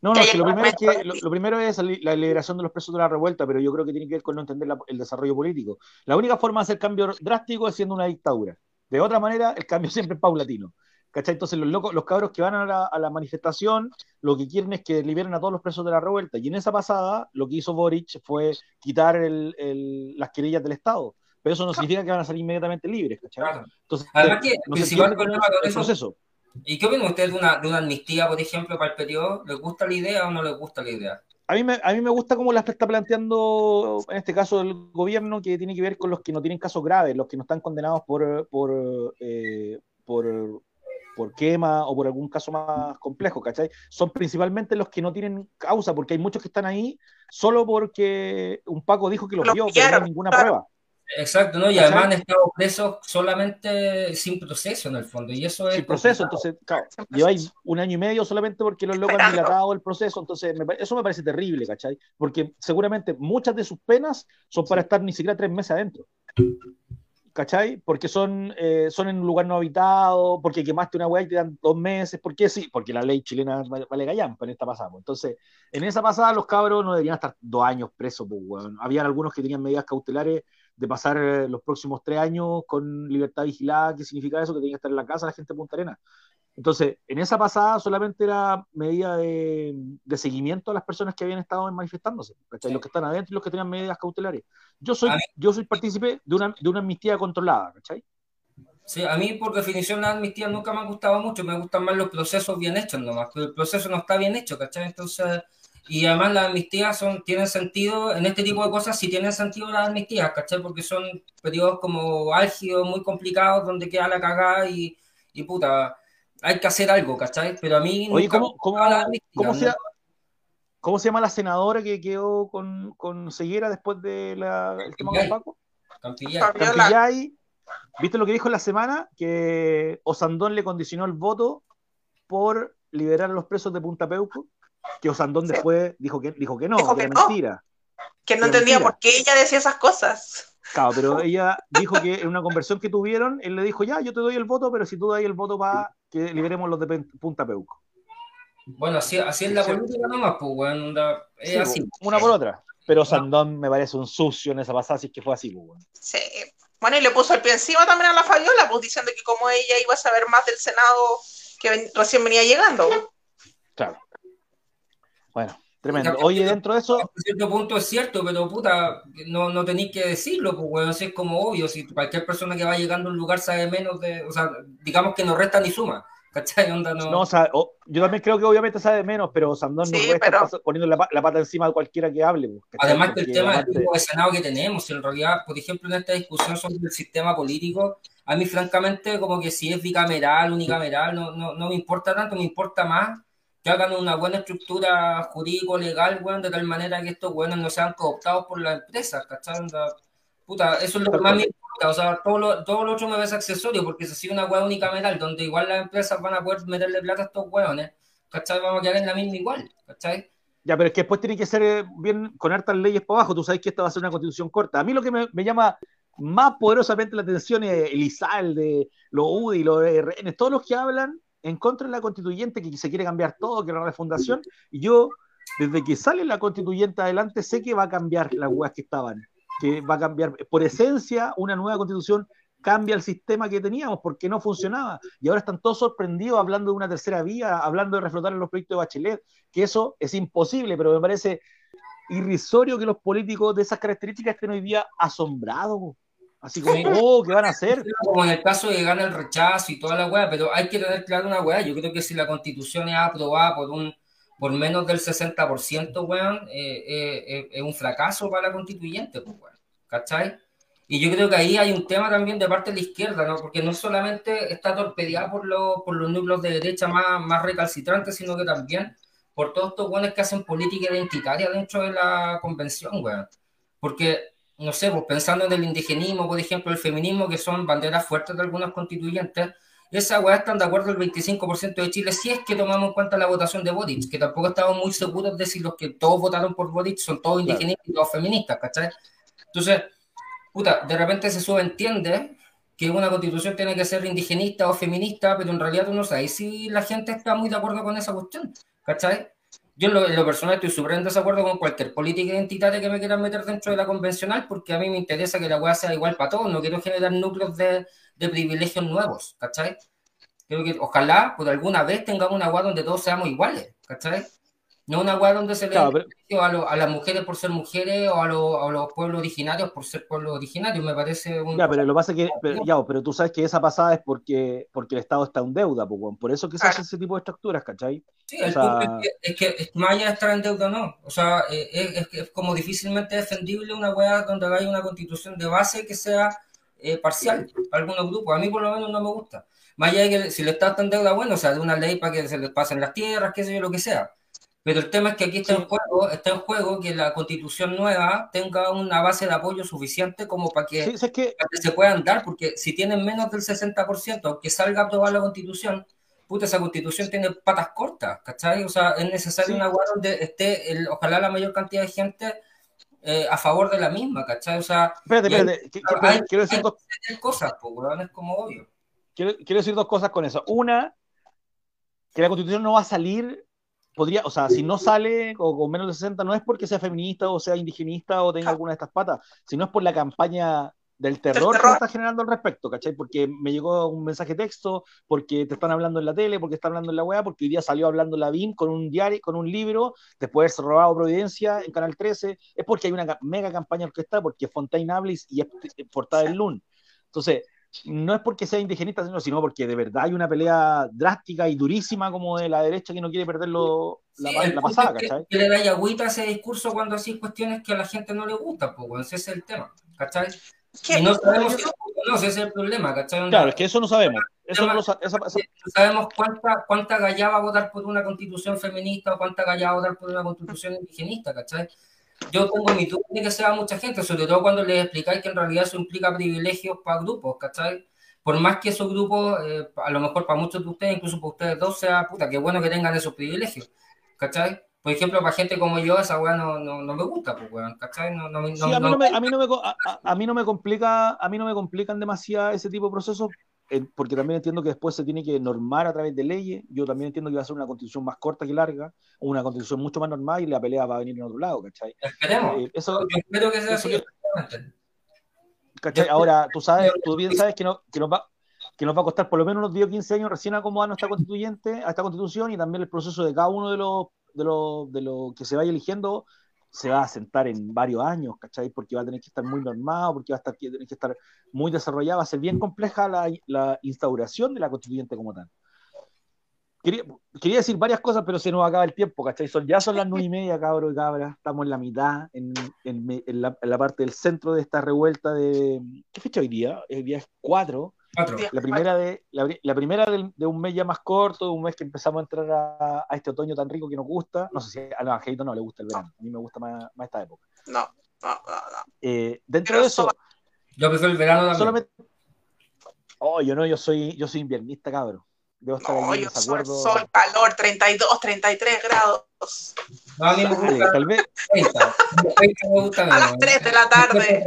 A: No, no, que lo, primero es que, lo, primero es la liberación de los presos de la revuelta, pero yo creo que tiene que ver con no entender la, el desarrollo político. La única forma de hacer cambio drástico es siendo una dictadura. De otra manera, el cambio siempre es paulatino. ¿Cachai? Entonces los locos, los cabros que van a la, a la, manifestación, lo que quieren es que liberen a todos los presos de la revuelta. Y en esa pasada, lo que hizo Boric fue quitar el, el, las querellas del Estado pero eso no significa que van a salir inmediatamente libres, ¿cachai? Entonces,
B: Además que no principal problema con eso, proceso. ¿Y qué opinan ustedes de una, de una amnistía, por ejemplo, para el periodo? ¿Les gusta la idea o no les gusta la idea?
A: A mí, me, a mí me gusta cómo la está planteando, en este caso, el gobierno, que tiene que ver con los que no tienen casos graves, los que no están condenados por, por, eh, por, por quema o por algún caso más complejo, ¿cachai? Son principalmente los que no tienen causa, porque hay muchos que están ahí solo porque un Paco dijo que los, vio, pero no hay ninguna prueba.
B: Exacto, ¿no? Y además han estado presos solamente sin proceso en el fondo. Y eso es.
A: Sin proceso, entonces, claro, lleváis un año y medio solamente porque los locos han dilatado el proceso. Entonces, eso me parece terrible, ¿cachai? Porque seguramente muchas de sus penas son para estar ni siquiera tres meses adentro. ¿Cachai? Porque son, eh, son en un lugar no habitado, porque quemaste una weá y te dan dos meses. ¿Por qué sí? Porque la ley chilena vale gallampa en esta pasada. Entonces, en esa pasada los cabros no deberían estar dos años presos, pues, bueno. Habían algunos que tenían medidas cautelares de pasar eh, los próximos tres años con libertad vigilada, ¿qué significa eso? Que tenía que estar en la casa la gente de Punta Arena. Entonces, en esa pasada solamente era medida de, de seguimiento a las personas que habían estado manifestándose, ¿cachai? los que están adentro y los que tenían medidas cautelares. Yo soy, yo soy partícipe de una, de una amnistía controlada, ¿cachai?
B: Sí, a mí por definición la amnistía nunca me ha gustado mucho, me gustan más los procesos bien hechos nomás, pero el proceso no está bien hecho, ¿cachai? Entonces y además las amnistías son, tienen sentido, en este tipo de cosas sí tienen sentido las amnistías, ¿cachai? Porque son periodos como álgidos, muy complicados, donde queda la cagada y, y puta, hay que hacer algo, ¿cachai? Pero a mí...
A: Oye, ¿cómo, cómo, ¿cómo, se, ¿cómo, se, llama la senadora que quedó con, con Seguera después del de tema con Paco? Campillay. Campillay. ¿Viste lo que dijo en la semana? Que Osandón le condicionó el voto por liberar a los presos de Punta Peuco que Osandón después dijo que, dijo que no, que, era mentira.
C: Que no entendía por qué ella decía esas cosas.
A: Claro, pero ella dijo que en una conversión que tuvieron, él le dijo, ya, yo te doy el voto, pero si tú das el voto para que liberemos los de Punta Peuco.
B: Bueno, así, así es la política nomás, pues, bueno, es así.
A: Una por otra. Pero Sandón me parece un sucio en esa pasada, si es que fue así, pues, bueno.
C: Sí. Bueno, y le puso el pie encima también a la Fabiola, pues diciendo que como ella iba a saber más del Senado que recién venía llegando.
A: Claro. Bueno, tremendo. Oye, dentro de eso.
B: A cierto punto es cierto, pero puta, no, no tenéis que decirlo, pues, bueno, es como obvio. Si cualquier persona que va llegando a un lugar sabe menos de. O sea, digamos que no resta ni suma. ¿Cachai? Onda, no...
A: no o sea, yo también creo que obviamente sabe menos, pero Sandón no puede estar poniendo la, la, pata encima de cualquiera que hable. Pues,
B: Además que el tema del tipo de Senado que tenemos, en realidad, por ejemplo, en esta discusión sobre el sistema político, a mí francamente como que si es bicameral, unicameral, no, no, no me importa tanto, me importa más que hagan una buena estructura jurídico-legal, weón, de tal manera que estos weones no sean cooptados por las empresas, ¿cachai? Puta, eso es lo que más me importa, o sea, todo lo, todo lo otro me ves accesorio, porque si sigue una weá unicameral, donde igual las empresas van a poder meterle plata a estos weones, ¿cachai? Vamos a quedar en la misma igual, ¿cachai?
A: Ya, pero es que después tiene que ser eh, bien con hartas leyes por abajo. Tú sabes que esta va a ser una constitución corta. A mí lo que me, me llama más poderosamente la atención es el ISAL, de los UDI, los RN, todos los que hablan en contra de la constituyente, que se quiere cambiar todo, que la refundación, y yo, desde que sale la constituyente adelante, sé que va a cambiar las weas que estaban, que va a cambiar, por esencia, una nueva constitución cambia el sistema que teníamos porque no funcionaba. Y ahora están todos sorprendidos hablando de una tercera vía, hablando de reflotar en los proyectos de Bachelet, que eso es imposible, pero me parece irrisorio que los políticos de esas características estén hoy día asombrados. Así como, oh, ¿qué van a hacer?
B: Como en el caso de gana el rechazo y toda la weá, pero hay que tener claro una weá. Yo creo que si la constitución es aprobada por un por menos del 60%, weón, eh, eh, eh, es un fracaso para la constituyente, pues, weón. ¿Cachai? Y yo creo que ahí hay un tema también de parte de la izquierda, ¿no? Porque no solamente está torpedeada por, por los núcleos de derecha más, más recalcitrantes, sino que también por todos estos weones que hacen política identitaria dentro de la convención, weón. Porque no sé, pues pensando en el indigenismo, por ejemplo, el feminismo, que son banderas fuertes de algunos constituyentes, esa weá están de acuerdo el 25% de Chile, si es que tomamos en cuenta la votación de Boric, que tampoco estamos muy seguros de si los que todos votaron por Boric son todos indigenistas y todos feministas, ¿cachai? Entonces, puta, de repente se subentiende que una constitución tiene que ser indigenista o feminista, pero en realidad tú no sabes si la gente está muy de acuerdo con esa cuestión, ¿cachai? Yo en lo, personal estoy súper en desacuerdo con cualquier política identitaria que me quieran meter dentro de la convencional, porque a mí me interesa que la weá sea igual para todos, no quiero generar núcleos de, de privilegios nuevos, ¿cachai? Creo que ojalá por alguna vez tengamos una weá donde todos seamos iguales, ¿cachai? No una weá donde se le a, a, las mujeres por ser mujeres o a, los pueblos originarios por ser pueblos originarios, me parece un...
A: Ya, pero lo pasa que, pero, ya, pero tú sabes que esa pasada es porque, porque el Estado está en deuda, pues, por eso que se hace ese tipo de estructuras, ¿cachai?
B: Sí, el punto es que, es que más allá de estar en deuda no, o sea, eh, es, es, como difícilmente defendible una weá donde haya una constitución de base que sea eh, parcial para algunos grupos, a mí por lo menos no me gusta. Más allá de que si el Estado está en deuda, bueno, o sea, de una ley para que se les pasen las tierras, qué sé yo, lo que sea pero el tema es que aquí está en juego, está en juego que la constitución nueva tenga una base de apoyo suficiente como para que, se puedan dar, porque si tienen menos del 60%, aunque salga a aprobar la constitución, puta, esa constitución tiene patas cortas, ¿cachai? O sea, es necesario una web donde esté, el, ojalá la mayor cantidad de gente eh, a favor de la misma, ¿cachai? O sea,
A: espérate, espérate, quiero decir dos
B: cosas, pues, es como obvio.
A: Quiero, quiero decir dos cosas con eso. Una, que la constitución no va a salir podría, o sea, si no sale o con menos de 60, no es porque sea feminista o sea indigenista o tenga alguna de estas patas, sino es por la campaña del terror, que está generando al respecto, ¿cachai? Porque me llegó un mensaje texto, porque te están hablando en la tele, porque están hablando en la web, porque hoy día salió hablando la BIM con un diario, con un libro, después de robado Providencia en Canal 13, es porque hay una mega campaña orquestada, porque Fontaine hablis y es portada del LUN. Entonces, no es porque sea indigenista, sino porque de verdad hay una pelea drástica y durísima como de la derecha que no quiere perderlo la, pasada, ¿cachai?
B: Que, le da agüita a ese discurso cuando así cuestiones que a la gente no le gusta, pues ese es el tema, ¿cachai? Y no sabemos si no, ese es el problema, ¿cachai?
A: Claro, es que eso no sabemos. Eso no,
B: sabemos cuánta, cuánta galla va a votar por una constitución feminista o cuánta galla va a votar por una constitución indigenista, ¿cachai? Yo tengo mi duda de que sea mucha gente, sobre todo cuando les explicáis que en realidad eso implica privilegios para grupos, ¿cachai? Por más que esos grupos, eh, a lo mejor para muchos de ustedes, incluso para ustedes dos, sea puta, qué bueno que tengan esos privilegios, ¿cachai? Por ejemplo, para gente como yo, esa weá no, no, no, me gusta, pues, weón, ¿cachai? No, no,
A: sí, a, mí no me, a, mí no me, a, mí no me complica, a mí no me complican demasiado ese tipo de procesos porque también entiendo que después se tiene que normar a través de leyes. Yo también entiendo que va a ser una constitución más corta que larga, una constitución mucho más normal y la pelea va a venir en otro lado, ¿cachai?
B: Esperemos. Eh, eso, Yo espero que sea así.
A: ¿cachai? Ahora, tú sabes, tú bien sabes que, no, que, nos va, que nos va a costar por lo menos unos 10 o 15 años recién acomodar nuestra constituyente, a esta constitución y también el proceso de cada uno de los de los de lo que se vaya eligiendo se va a sentar en varios años, ¿cachai? Porque va a tener que estar muy normado, porque va a, estar, tener que estar muy desarrollado, va a ser bien compleja la, la instauración de la constituyente como tal. Quería, quería, decir varias cosas, pero se nos acaba el tiempo, ¿cachai? Son, ya son las nueve y media, cabros y cabras, estamos en la mitad, en, en, en, la, en, la, parte del centro de esta revuelta de... ¿Qué fecha hoy día? El día es 4 la primera, de, la, primera de, un mes ya más corto, de un mes que empezamos a entrar a, este otoño tan rico que nos gusta. No sé si a Angelito no le gusta el verano, a mí me gusta más, esta época.
C: No, no, no.
A: Eh, dentro de eso.
B: Yo prefiero el verano también. Solamente...
A: Oh, yo no, yo soy, yo soy inviernista, cabrón.
C: Debo estar no, yo soy sol, calor, 32, 33 grados.
B: No, a mí me gusta. Tal vez.
C: a las 3 de la tarde.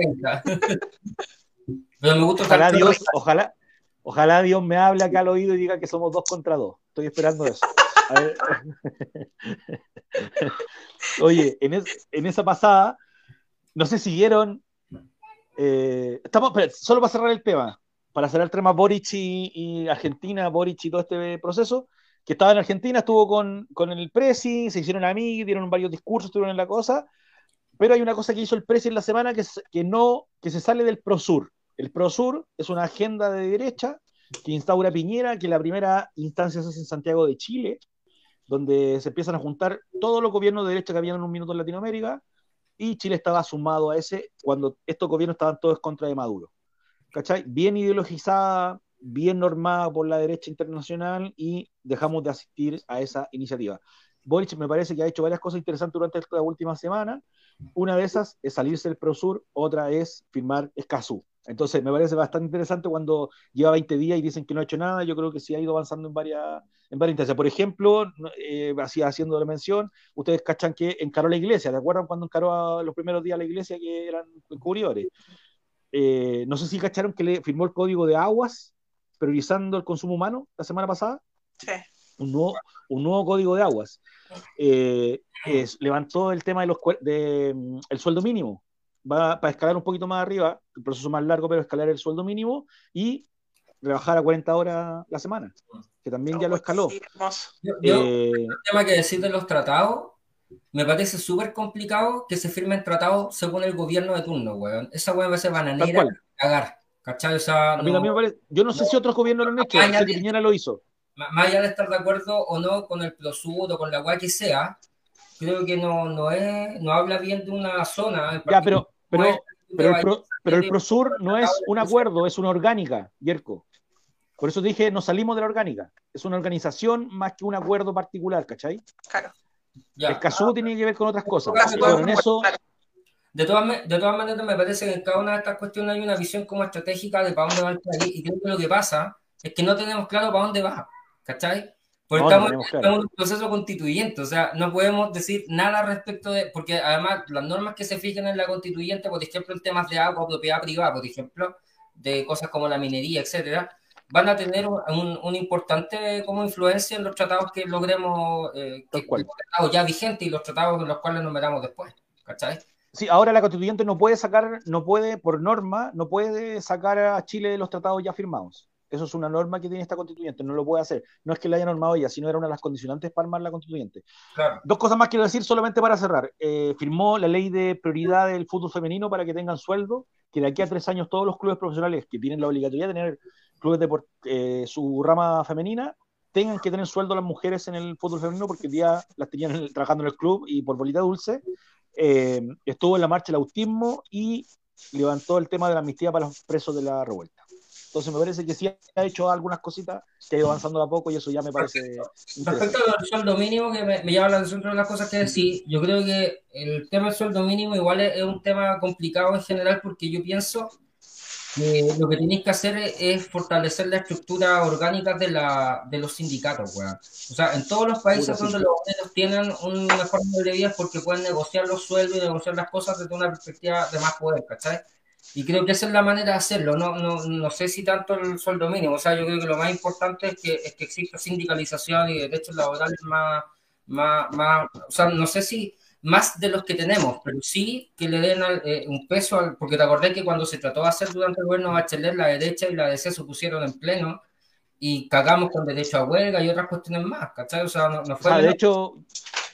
B: Pero me gusta
A: ojalá Dios, ojalá, ojalá Dios me hable acá al oído y diga que somos dos contra dos. estoy esperando eso. Oye, en, esa pasada, no sé si siguieron. Eh, estamos, solo para cerrar el tema, para cerrar el tema Boric y, Argentina, Boric y todo este proceso, que estaba en Argentina, estuvo con, con el Presi, se hicieron amigos, dieron varios discursos, estuvieron en la cosa, pero hay una cosa que hizo el Presi en la semana que, que, no, que se sale del ProSur. El ProSur es una agenda de derecha que instaura Piñera, que la primera instancia se hace en Santiago de Chile, donde se empiezan a juntar todos los gobiernos de derecha que habían en un minuto en Latinoamérica, y Chile estaba sumado a ese cuando estos gobiernos estaban todos contra de Maduro. ¿Cachai? Bien ideologizada, bien normada por la derecha internacional y dejamos de asistir a esa iniciativa. Boric me parece que ha hecho varias cosas interesantes durante esta última semana. Una de esas es salirse del Prosur, otra es firmar Escazú. Entonces, me parece bastante interesante cuando lleva 20 días y dicen que no ha hecho nada. Yo creo que sí ha ido avanzando en varias, en varias instancias. Por ejemplo, eh, así haciendo la mención, ustedes cachan que encaró la iglesia. ¿De acuerdo cuando encaró a los primeros días la iglesia que eran encubridores? Eh, no sé si cacharon que le firmó el código de aguas priorizando el consumo humano la semana pasada.
C: Sí.
A: Un nuevo, un nuevo código de aguas. Eh, levantó el tema de los de, mm, el sueldo mínimo va para escalar un poquito más arriba, el proceso más largo, pero escalar el sueldo mínimo y rebajar a 40 horas la semana, que también ya lo escaló.
B: Eh, el tema que decir de los tratados, me parece súper complicado que se firmen tratados según el gobierno de turno, weón. Esa weón va a ser bananera cagar. ¿Cachai?
A: yo no sé si otros gobiernos lo han hecho, Piñera lo hizo.
B: Más allá de estar de acuerdo o no con el Prosud o con la weá que sea, creo que no, no, es, no habla bien de una zona.
A: Ya, pero, pero, pero, el pero, el Prosur no es un acuerdo, es una orgánica, Yerko. Por eso dije, no salimos de la orgánica. Es una organización más que un acuerdo particular, ¿cachai?
C: Claro.
A: El caso tiene que ver con otras cosas.
B: Pero en eso... De todas, de todas maneras, me parece que en cada una de estas cuestiones hay una visión como estratégica de para dónde va el país. Y creo que lo que pasa es que no tenemos claro para dónde va. ¿Cachai? Porque estamos en un proceso constituyente, o sea, no podemos decir nada respecto de, porque además las normas que se fijan en la constituyente, por ejemplo, en temas de agua, propiedad privada, por ejemplo, de cosas como la minería, etcétera, van a tener un, un importante como influencia en los tratados que logremos, eh, que, tratados ya vigentes y los tratados en los cuales nos metamos después, ¿cachai?
A: Sí, ahora la constituyente no puede sacar, no puede, por norma, no puede sacar a Chile de los tratados ya firmados. Eso es una norma que tiene esta constituyente, no lo puede hacer. No es que la haya normado ella, sino era una de las condicionantes para armar la constituyente. Dos cosas más quiero decir solamente para cerrar. Eh, firmó la ley de prioridad del fútbol femenino para que tengan sueldo, que de aquí a tres años todos los clubes profesionales que tienen la obligatoriedad de tener clubes de eh, su rama femenina tengan que tener sueldo las mujeres en el fútbol femenino porque el día las tenían trabajando en el club y por bolita dulce. Eh, estuvo en la marcha el autismo y levantó el tema de la amnistía para los presos de la revuelta. Entonces me parece que sí ha hecho algunas cositas, que ha ido avanzando a poco y eso ya me parece.
B: Respecto al sueldo mínimo, que me, llama la atención de las cosas que decir, yo creo que el tema del sueldo mínimo igual es, un tema complicado en general porque yo pienso que lo que tenéis que hacer es, fortalecer la estructura orgánica de, la, de los sindicatos, O sea, en todos los países donde los obreros tienen una forma de vida es porque pueden negociar los sueldos y negociar las cosas desde una perspectiva de más poder, ¿cachai? Y creo que esa es la manera de hacerlo. No, no, no sé si tanto el sueldo mínimo. O sea, yo creo que lo más importante es que, es que exista sindicalización y derechos laborales más, más, más, o sea, no sé si más de los que tenemos, pero sí que le den eh, un peso, al, porque te acordé que cuando se trató de hacer durante el gobierno Bachelet, la derecha y la DC se pusieron en pleno y cagamos con derecho a huelga y otras cuestiones más, ¿cachai? O sea, no, no fue...
A: O sea, de hecho,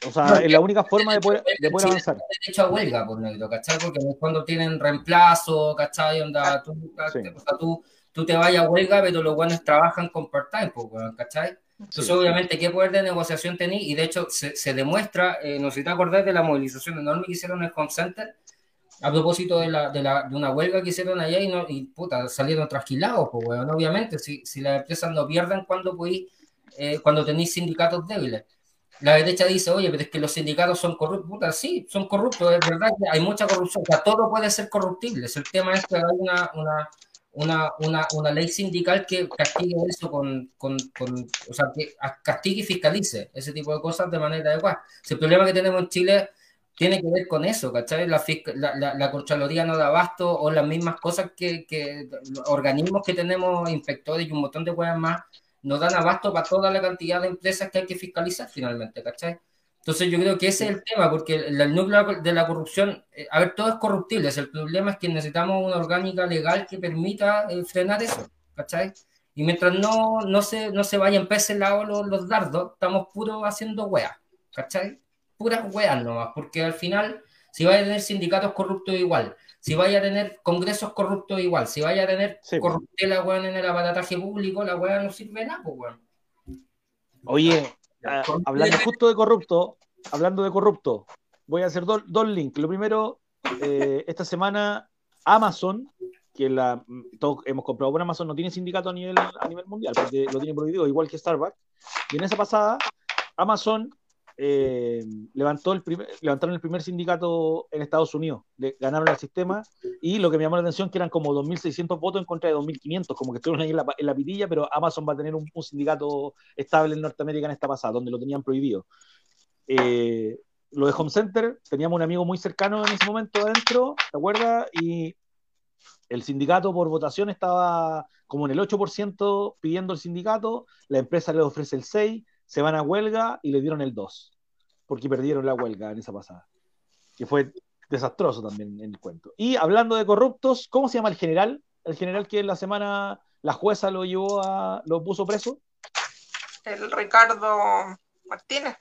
A: o sea, es la única forma de poder, de poder avanzar.
B: derecho a huelga, por negro, ¿cachai? Porque cuando tienen reemplazo, ¿cachai? Onda, tú, o sea, tú, tú, te vayas a huelga, pero los buenos trabajan con part-time, ¿cachai? Entonces, obviamente, ¿qué poder de negociación tenéis? Y de hecho, se, se demuestra, eh, no sé si te acordás de la movilización enorme que hicieron en el Home Center a propósito de, la, de, la, de una huelga que hicieron allá y, no, y puta, salieron trasquilados, pues, bueno, obviamente, si, si las empresas no pierden cuando, podéis, eh, cuando tenéis sindicatos débiles la derecha dice, oye, pero es que los sindicatos son corruptos. Puta, sí, son corruptos, es verdad que hay mucha corrupción. O sea, todo puede ser corruptible. El tema es que hay una, una, una, una, una ley sindical que castigue eso con, con, con, o sea, que castigue y fiscalice ese tipo de cosas de manera adecuada. el problema que tenemos en Chile tiene que ver con eso, ¿cachai? La, la, la, Contraloría no da abasto o las mismas cosas que, que organismos que tenemos, inspectores y un montón de cosas más no dan abasto para toda la cantidad de empresas que hay que fiscalizar finalmente, ¿cachai? Entonces yo creo que ese es el tema, porque el, núcleo de la corrupción, eh, a ver, todo es corruptible, el problema es que necesitamos una orgánica legal que permita eh, frenar eso, ¿cachai? Y mientras no, no, se, no se vayan peces lado los, los dardos, estamos puros haciendo weas, ¿cachai? Puras weas nomás, porque al final, si vaya a tener sindicatos corruptos igual, si vaya a tener congresos corruptos igual, si vaya a tener sí, corruptela weón en el aparataje público, la wea no sirve nada, pues weón.
A: Oye, Ah, hablando justo de corrupto, hablando de corrupto, voy a hacer dos, dos links. Lo primero, eh, esta semana Amazon, que la, todos hemos comprado por Amazon, no tiene sindicato a nivel, a nivel mundial, porque lo tiene prohibido, igual que Starbucks. Y en esa pasada, Amazon eh, levantó el primer, levantaron el primer sindicato en Estados Unidos, ganaron el sistema y lo que me llamó la atención que eran como 2.600 votos en contra de 2.500, como que estuvieron ahí en la, en la, pitilla, pero Amazon va a tener un, un, sindicato estable en Norteamérica en esta pasada, donde lo tenían prohibido. Eh, lo de Home Center, teníamos un amigo muy cercano en ese momento adentro, ¿te acuerdas? Y el sindicato por votación estaba como en el 8% pidiendo el sindicato, la empresa le ofrece el 6%, se van a huelga y le dieron el 2, porque perdieron la huelga en esa pasada, que fue desastroso también en el cuento. Y hablando de corruptos, ¿cómo se llama el general? El general que en la semana la jueza lo llevó a, lo puso preso.
C: El Ricardo Martínez.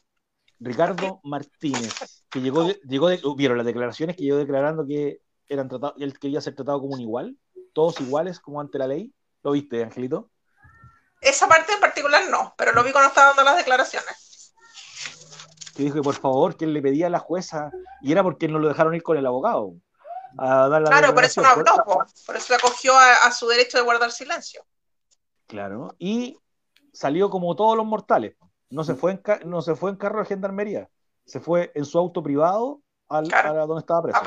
A: Ricardo Martínez, que llegó, llegó de, vieron las declaraciones que llegó declarando que eran tratados, él quería ser tratado como un igual, todos iguales como ante la ley. ¿Lo viste, Angelito?
C: Esa parte en particular no, pero lo vi cuando estaba dando las declaraciones.
A: Que dijo que por favor, que él le pedía a la jueza, y era porque no lo dejaron ir con el abogado. A dar la
C: claro, por eso no habló, por, por eso acogió a, a, su derecho de guardar silencio.
A: Claro, y salió como todos los mortales. No se fue en, no se fue en carro de gendarmería, se fue en su auto privado al, claro. a donde estaba preso.
C: A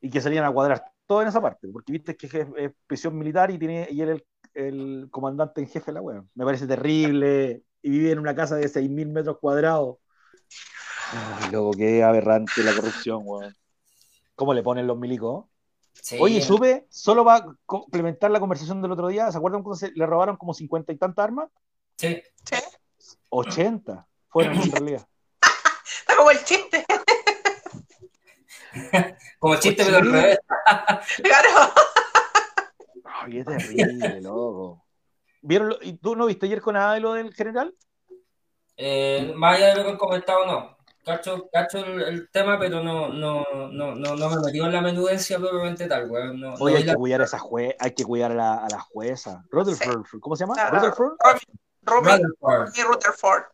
A: y que salían a cuadrar todo en esa parte, porque viste que es, es prisión militar y, tiene, y él el comandante en jefe de la wea. Me parece terrible. Y vive en una casa de 6.000 metros cuadrados. Ay, loco, qué aberrante la corrupción, weón. ¿Cómo le ponen los milicos? Sí. Oye, sube, solo va a complementar la conversación del otro día. ¿Se acuerdan cuando se le robaron como 50 y tantas armas?
B: Sí.
C: sí.
A: 80 fueron en realidad.
C: Está como el chiste.
B: como el chiste, pero al revés.
C: claro.
A: Qué terrible, loco. ¿Vieron lo, ¿Y tú no viste ayer con nada de lo del general?
B: Eh, más allá de lo que han comentado, no. Cacho, cacho el, el, tema, pero no, no, no, no, no me metí en la menudencia propiamente tal, weón. No,
A: Oye,
B: no
A: hay que
B: la...
A: cuidar a esa jue hay que cuidar a la, a la jueza. Rutherford, sí. ¿cómo se llama?
C: Ah,
A: Rutherford.
C: Robin, Rutherford.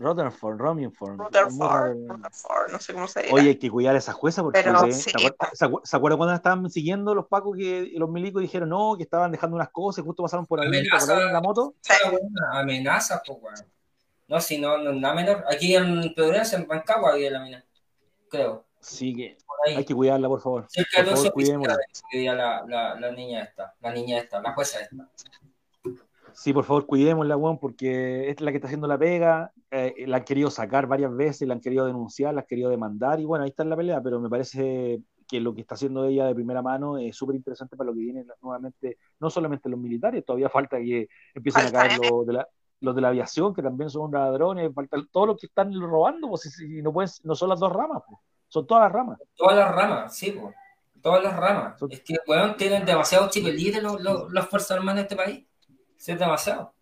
A: Rutherford, Romingford.
C: Rutherford, Rutherford, no sé cómo se dice.
A: Oye, hay que cuidar a esa jueza porque
C: Pero,
A: ¿se,
C: sí.
A: ¿se, ¿se acuerdan cuando estaban siguiendo los pacos que los milicos dijeron no, que estaban dejando unas cosas y justo pasaron por ahí
B: Amenaza,
A: en la moto?
B: Sí. Amenaza, pues, weón. No, si no, no, nada menor. Aquí en Pedrecia, en Rancagua, había la mina. Creo.
A: Sí, que hay que cuidarla, por favor.
B: Cerca
A: por favor, cuidémosla.
B: La, la, la niña esta, la niña esta, la jueza esta.
A: Sí, por favor, cuidémosla, weón, porque es la que está haciendo la pega. Eh, la han querido sacar varias veces, la han querido denunciar, la han querido demandar, y bueno, ahí está la pelea, pero me parece que lo que está haciendo ella de primera mano es súper interesante para lo que viene nuevamente, no solamente los militares, todavía falta que empiecen a caer los de la, los de la aviación, que también son ladrones, falta todos los que están robando, pues y no, pueden, no son las dos ramas, pues, son todas las ramas.
B: Todas las ramas, sí, pues. Todas las ramas. Son... Es que, weón, tienen demasiado los, los, las Fuerzas Armadas de este país. Es demasiado.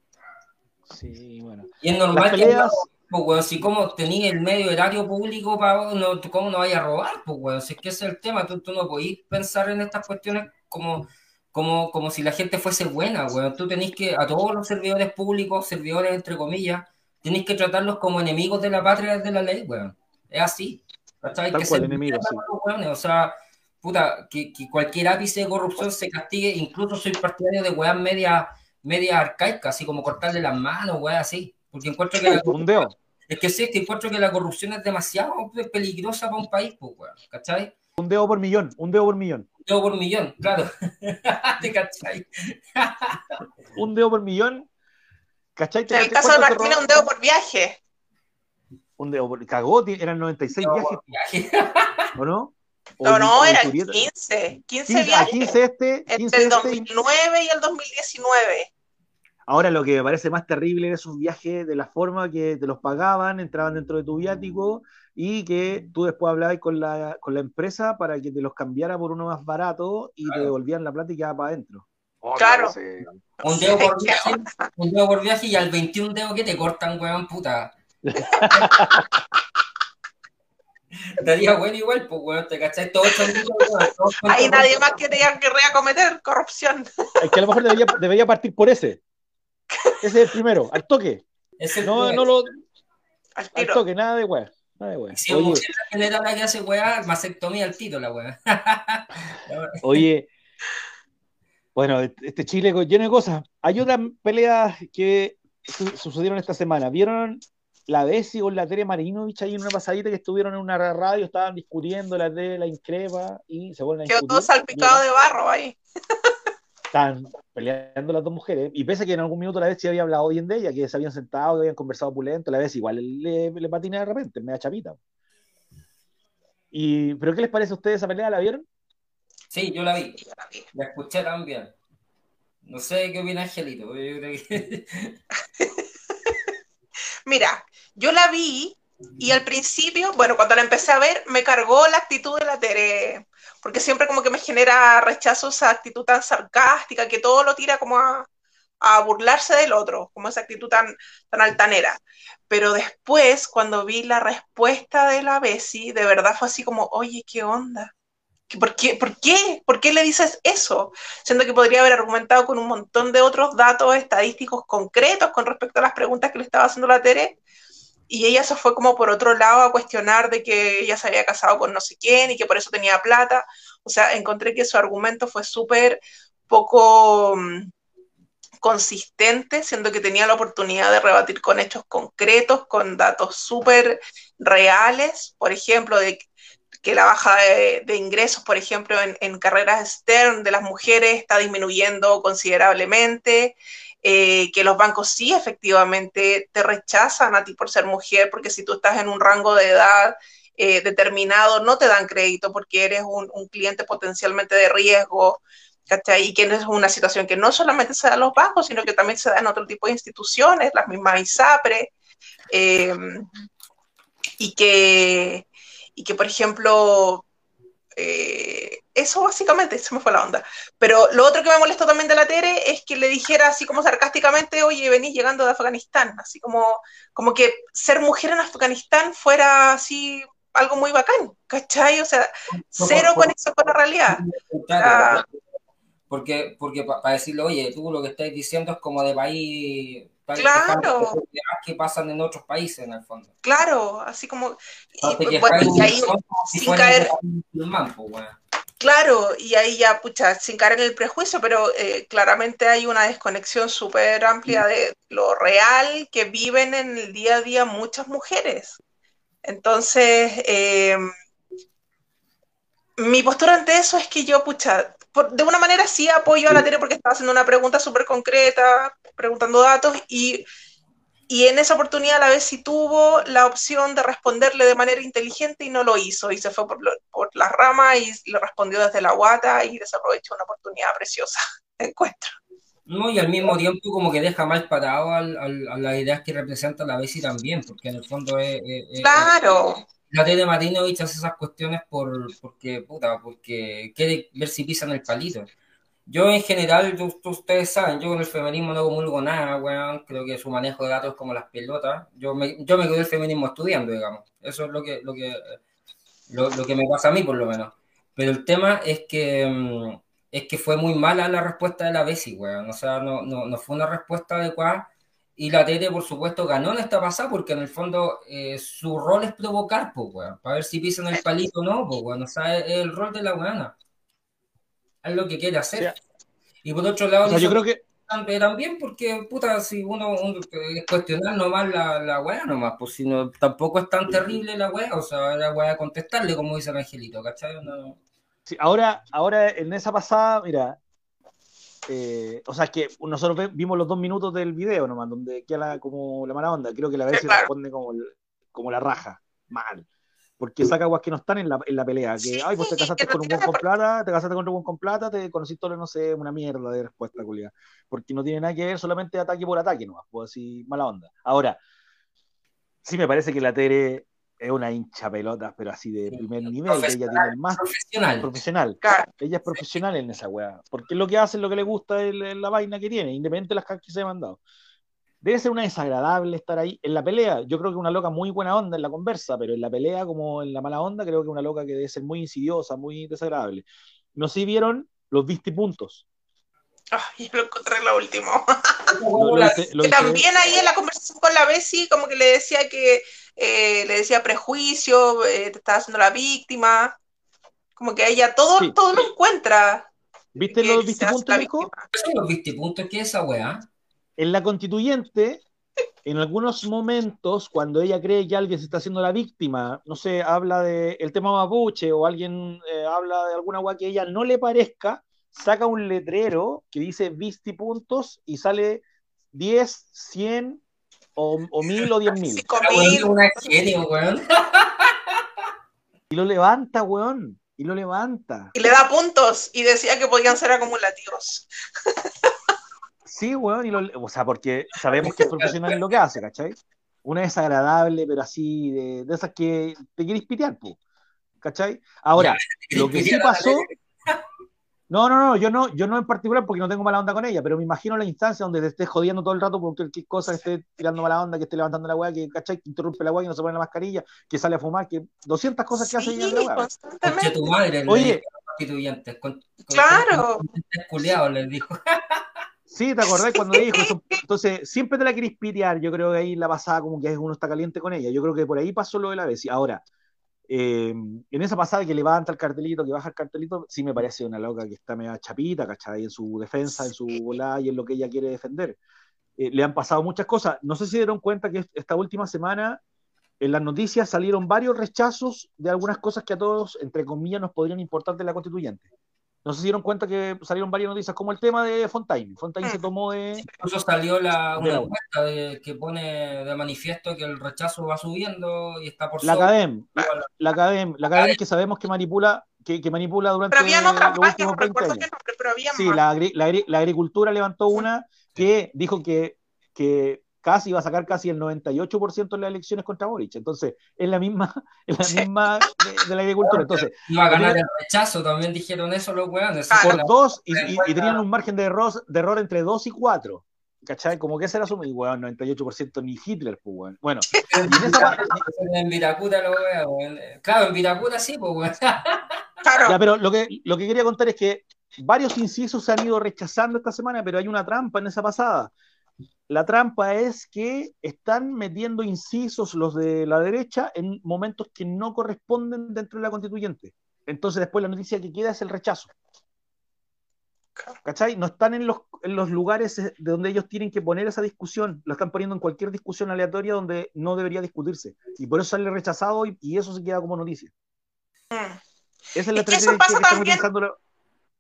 A: Sí, bueno.
B: Y es normal peleas... que, pues, weón, si como tenía el medio horario público, para, no, ¿cómo no vaya a robar? Pues, weón, si es que ese es el tema, tú, tú no podís pensar en estas cuestiones como, como, como si la gente fuese buena, weón. Tú tenés que, a todos los servidores públicos, servidores entre comillas, tenés que tratarlos como enemigos de la patria de la ley, weón. Es así.
A: Tal que cual, enemigos, sí.
B: O sea, puta, que, que, cualquier ápice de corrupción se castigue, incluso soy partidario de weas media, media arcaica, así como cortarle las manos, weas así. Porque encuentro que la
A: corrupción,
B: es que sí, es que encuentro que la corrupción es demasiado peligrosa para un país, pues, weón, ¿cachai?
A: Un dedo por millón, un dedo por millón.
B: Un dedo por millón, claro. ¿Te cachai?
A: un dedo por millón. ¿Cachai?
C: En el caso de Martín, un dedo por viaje.
A: Un dedo por... Cagó, eran 96 viajes.
B: Viaje.
A: ¿O no?
C: O no, no, eran 15. 15, 15 viajes.
A: 15 este, 15
C: entre el 2009 este. y el 2019.
A: Ahora lo que me parece más terrible era esos viajes de la forma que te los pagaban, entraban dentro de tu viático y que tú después hablabas con la, con la empresa para que te los cambiara por uno más barato y te devolvían la plata y quedaba para adentro.
C: Oh, claro.
B: Un dedo por viaje, un dedo por viaje y al 21 dedo que te cortan, weón, puta. Estaría bueno igual, pues weón, te cachai todo.
C: Hay nadie más que tenga que reacometer corrupción.
A: Es que a lo mejor debería, debería partir por ese. Ese es el primero, al toque. no, no lo. Al, toque, nada de weá. Nada de weá.
B: Si Oye, mujer la que hace weá, mastectomía al tito la weá.
A: Oye, bueno, este Chile lleno de cosas. Hay otras peleas que sucedieron esta semana. ¿Vieron la Bessi con la Tere Marinovich ahí en una pasadita que estuvieron en una radio, estaban discutiendo la de la increpa y se vuelven a
C: Quedó todo salpicado de barro ahí.
A: Están peleando las dos mujeres. Y pese a que en algún minuto la Bessi había hablado bien de ella, que se habían sentado, que habían conversado pulento, la Bessi igual le, le patina de repente, me da chapita. Y, ¿Pero qué les parece a ustedes esa pelea? ¿La vieron?
B: Sí, yo la vi. La escuché también. No sé qué opina Angelito.
C: Mira, yo la vi y al principio, bueno, cuando la empecé a ver, me cargó la actitud de la Tere, porque siempre como que me genera rechazo esa actitud tan sarcástica, que todo lo tira como a, burlarse del otro, como esa actitud tan, tan altanera. Pero después, cuando vi la respuesta de la Bessie, de verdad fue así como, oye, ¿qué onda? ¿Por qué, ¿Por qué? ¿Por qué le dices eso? Siendo que podría haber argumentado con un montón de otros datos estadísticos concretos con respecto a las preguntas que le estaba haciendo la Tere. Y ella se fue como por otro lado a cuestionar de que ella se había casado con no sé quién y que por eso tenía plata. O sea, encontré que su argumento fue súper poco mm, consistente, siendo que tenía la oportunidad de rebatir con hechos concretos, con datos súper reales, por ejemplo, de que la baja de, ingresos, por ejemplo, en, carreras STEM de las mujeres está disminuyendo considerablemente, eh, que los bancos sí efectivamente te rechazan a ti por ser mujer, porque si tú estás en un rango de edad eh, determinado, no te dan crédito porque eres un, cliente potencialmente de riesgo. ¿cachai? Y que es una situación que no solamente se da en los bancos, sino que también se da en otro tipo de instituciones, las mismas ISAPRE, eh, y que, y que, por ejemplo, eh, eso básicamente, se me fue la onda. Pero lo otro que me molestó también de la Tere es que le dijera así como sarcásticamente, oye, venís llegando de Afganistán, así como, como que ser mujer en Afganistán fuera así algo muy bacán, ¿cachai? O sea, cero conexión con la realidad.
B: porque, porque para decirle, oye, tú lo que estás diciendo es como de país
C: Claro.
B: Que pasan en otros países, en el fondo.
C: Claro, así como. Y, ahí, sin caer. Claro, y ahí ya, pucha, sin caer en el prejuicio, pero eh, claramente hay una desconexión súper amplia de lo real que viven en el día a día muchas mujeres. Entonces, em, mi postura ante eso es que yo, pucha, de una manera sí apoyo a la tele porque estaba haciendo una pregunta súper concreta, preguntando datos y, y en esa oportunidad a la vez sí tuvo la opción de responderle de manera inteligente y no lo hizo y se fue por, por la rama y le respondió desde la guata y desaprovechó una oportunidad preciosa de encuentro.
B: No, y al mismo tiempo como que deja mal parado a las ideas que representa la Bessie también, porque en el fondo es...
C: claro.
B: la T de Martinovich hace esas cuestiones por, porque, puta, porque quiere ver si pisan el palito. Yo en general, ustedes saben, yo con el feminismo no comulgo nada, weón. Creo que su manejo de datos es como las pelotas. Yo me, yo me quedé el feminismo estudiando, digamos. Eso es lo que, lo que, lo, que me pasa a mí, por lo menos. Pero el tema es que, mm, es que fue muy mala la respuesta de la Bessie, weón. O sea, no, no, no fue una respuesta adecuada. Y la Tete, por supuesto, ganó en esta pasada porque en el fondo eh, su rol es provocar, pues, weón. Para ver si pisan el palito o no, pues, weón. O sea, es el rol de la weona es lo que quiere hacer. Y por otro lado,
A: yo creo que
B: también porque, puta, si uno, uno cuestionar nomás la, la weá nomás, pues si no, tampoco es tan terrible la weá, o sea, la weá contestarle, como dice el angelito, ¿cachai?
A: Sí, ahora, ahora en esa pasada, mira, eh, o sea, es que nosotros vimos los dos minutos del video nomás, donde queda como la mala onda, creo que la vez se responde como, como la raja, mal. Porque saca aguas que no están en la, en la pelea. Que,
C: Sí,
A: ay, pues te casaste con un buen con plata, te casaste con un buen con plata, te conociste, no sé, una mierda de respuesta, culia. Porque no tiene nada que ver, solamente ataque por ataque, nomás, pues así, mala onda. Ahora, sí me parece que la Tere es una hincha pelota, pero así de
B: Sí,
A: primer nivel, que ella tiene el más
B: Profesional.
A: profesional.
C: Claro.
A: Ella es profesional en esa weá. Porque lo que hace es lo que le gusta es la, vaina que tiene, independiente de las cosas que se ha mandado. Debe ser una desagradable estar ahí. En la pelea, yo creo que una loca muy buena onda en la conversa, pero en la pelea, como en la mala onda, creo que una loca que debe ser muy insidiosa, muy desagradable. No sé si vieron los vistipuntos.
C: Ay, yo lo encontré lo último.
A: Lo- lo hice- lo hice-
C: también ahí en la conversación con la Bessie, como que le decía que eh, le decía prejuicio, eh, te estaba haciendo la víctima. Como que ella todo,
A: Sí.
C: todo lo encuentra.
A: ¿Viste los vistipuntos,
C: la
A: Nico?
B: ¿Qué son los vistipuntos? ¿Qué es esa weá?
A: En la constituyente, en algunos momentos, cuando ella cree que alguien se está haciendo la víctima, no sé, habla del el tema mapuche o alguien eh, habla de alguna weá que a ella no le parezca, saca un letrero que dice vistipuntos y sale 10, 100 o, o 1000 o 10 mil. Y lo levanta, weón. Y lo levanta.
C: Y le da puntos y decía que podían ser acumulativos.
A: Sí, weón. Y lo, o sea, porque sabemos que es profesional en lo que hace, ¿cachai? Una desagradable, pero así, de, de esas que te quieres pitear, po, ¿cachai? Ahora, lo que sí pasó. No, no, no, yo no, yo no en particular porque no tengo mala onda con ella, pero me imagino la instancia donde te estés jodiendo todo el rato por cualquier cosa, que esté tirando mala onda, que esté levantando la weá, que, ¿cachai? que interrumpe la weá, que no se pone la mascarilla, que sale a fumar, que 200 cosas que hace ella en la weá.
B: Tu madre, le
A: Oye.
B: constituyentes. Con, con-
C: Claro.
B: con- les dijo.
A: Sí, ¿te acordás cuando dijo eso? Entonces, siempre te la querés pitear, yo creo que ahí la pasada como que uno está caliente con ella, yo creo que por ahí pasó lo de la vez. Ahora, eh, en esa pasada que levanta el cartelito, que baja el cartelito, sí me parece una loca que está media chapita, ¿cachai? En su defensa, en su volada y en lo que ella quiere defender. Eh, le han pasado muchas cosas. No sé si dieron cuenta que esta última semana en las noticias salieron varios rechazos de algunas cosas que a todos, entre comillas, nos podrían importar de la constituyente. No si dieron cuenta que salieron varias noticias, como el tema de Fontaine. Fontaine se tomó de...
B: Incluso salió la, una
A: la-
B: encuesta de- que pone de manifiesto que el rechazo va subiendo y está por
A: La
B: sobre-
A: Academ, la Academ, la Academ que sabemos que manipula, que, que manipula durante
C: Pero había otra
A: los últimos
C: no
A: 20
C: recuerdo
A: años.
C: qué nombre, pero había
A: Sí, la, la la agricultura levantó una que dijo que, que casi iba a sacar casi el 98% en las elecciones contra Boric. Entonces, es la misma, es la
C: Sí.
A: misma de, de la agricultura. Entonces,
B: Iba a ganar el rechazo, también dijeron eso los.
C: Claro.
A: por dos, y, y- y tenían un margen de error, de error entre 2 y 4. ¿Cachai? Como que ese era su. Y weón, 98% ni Hitler, pues, weón. Bueno, y en esa,
B: En Vitacura lo veo, weón. Claro, en Vitacura sí, pues, weón.
C: Claro.
A: Ya, pero lo que, lo que quería contar es que varios incisos se han ido rechazando esta semana, pero hay una trampa en esa pasada. La trampa es que están metiendo incisos los de la derecha en momentos que no corresponden dentro de la constituyente. Entonces después la noticia que queda es el rechazo. ¿Cachai? No están en los, en los lugares de donde ellos tienen que poner esa discusión, lo están poniendo en cualquier discusión aleatoria donde no debería discutirse. Y por eso sale rechazado y, y eso se queda como noticia.
C: Mm.
A: Esa es la
C: que
A: estrategia que estamos
C: también-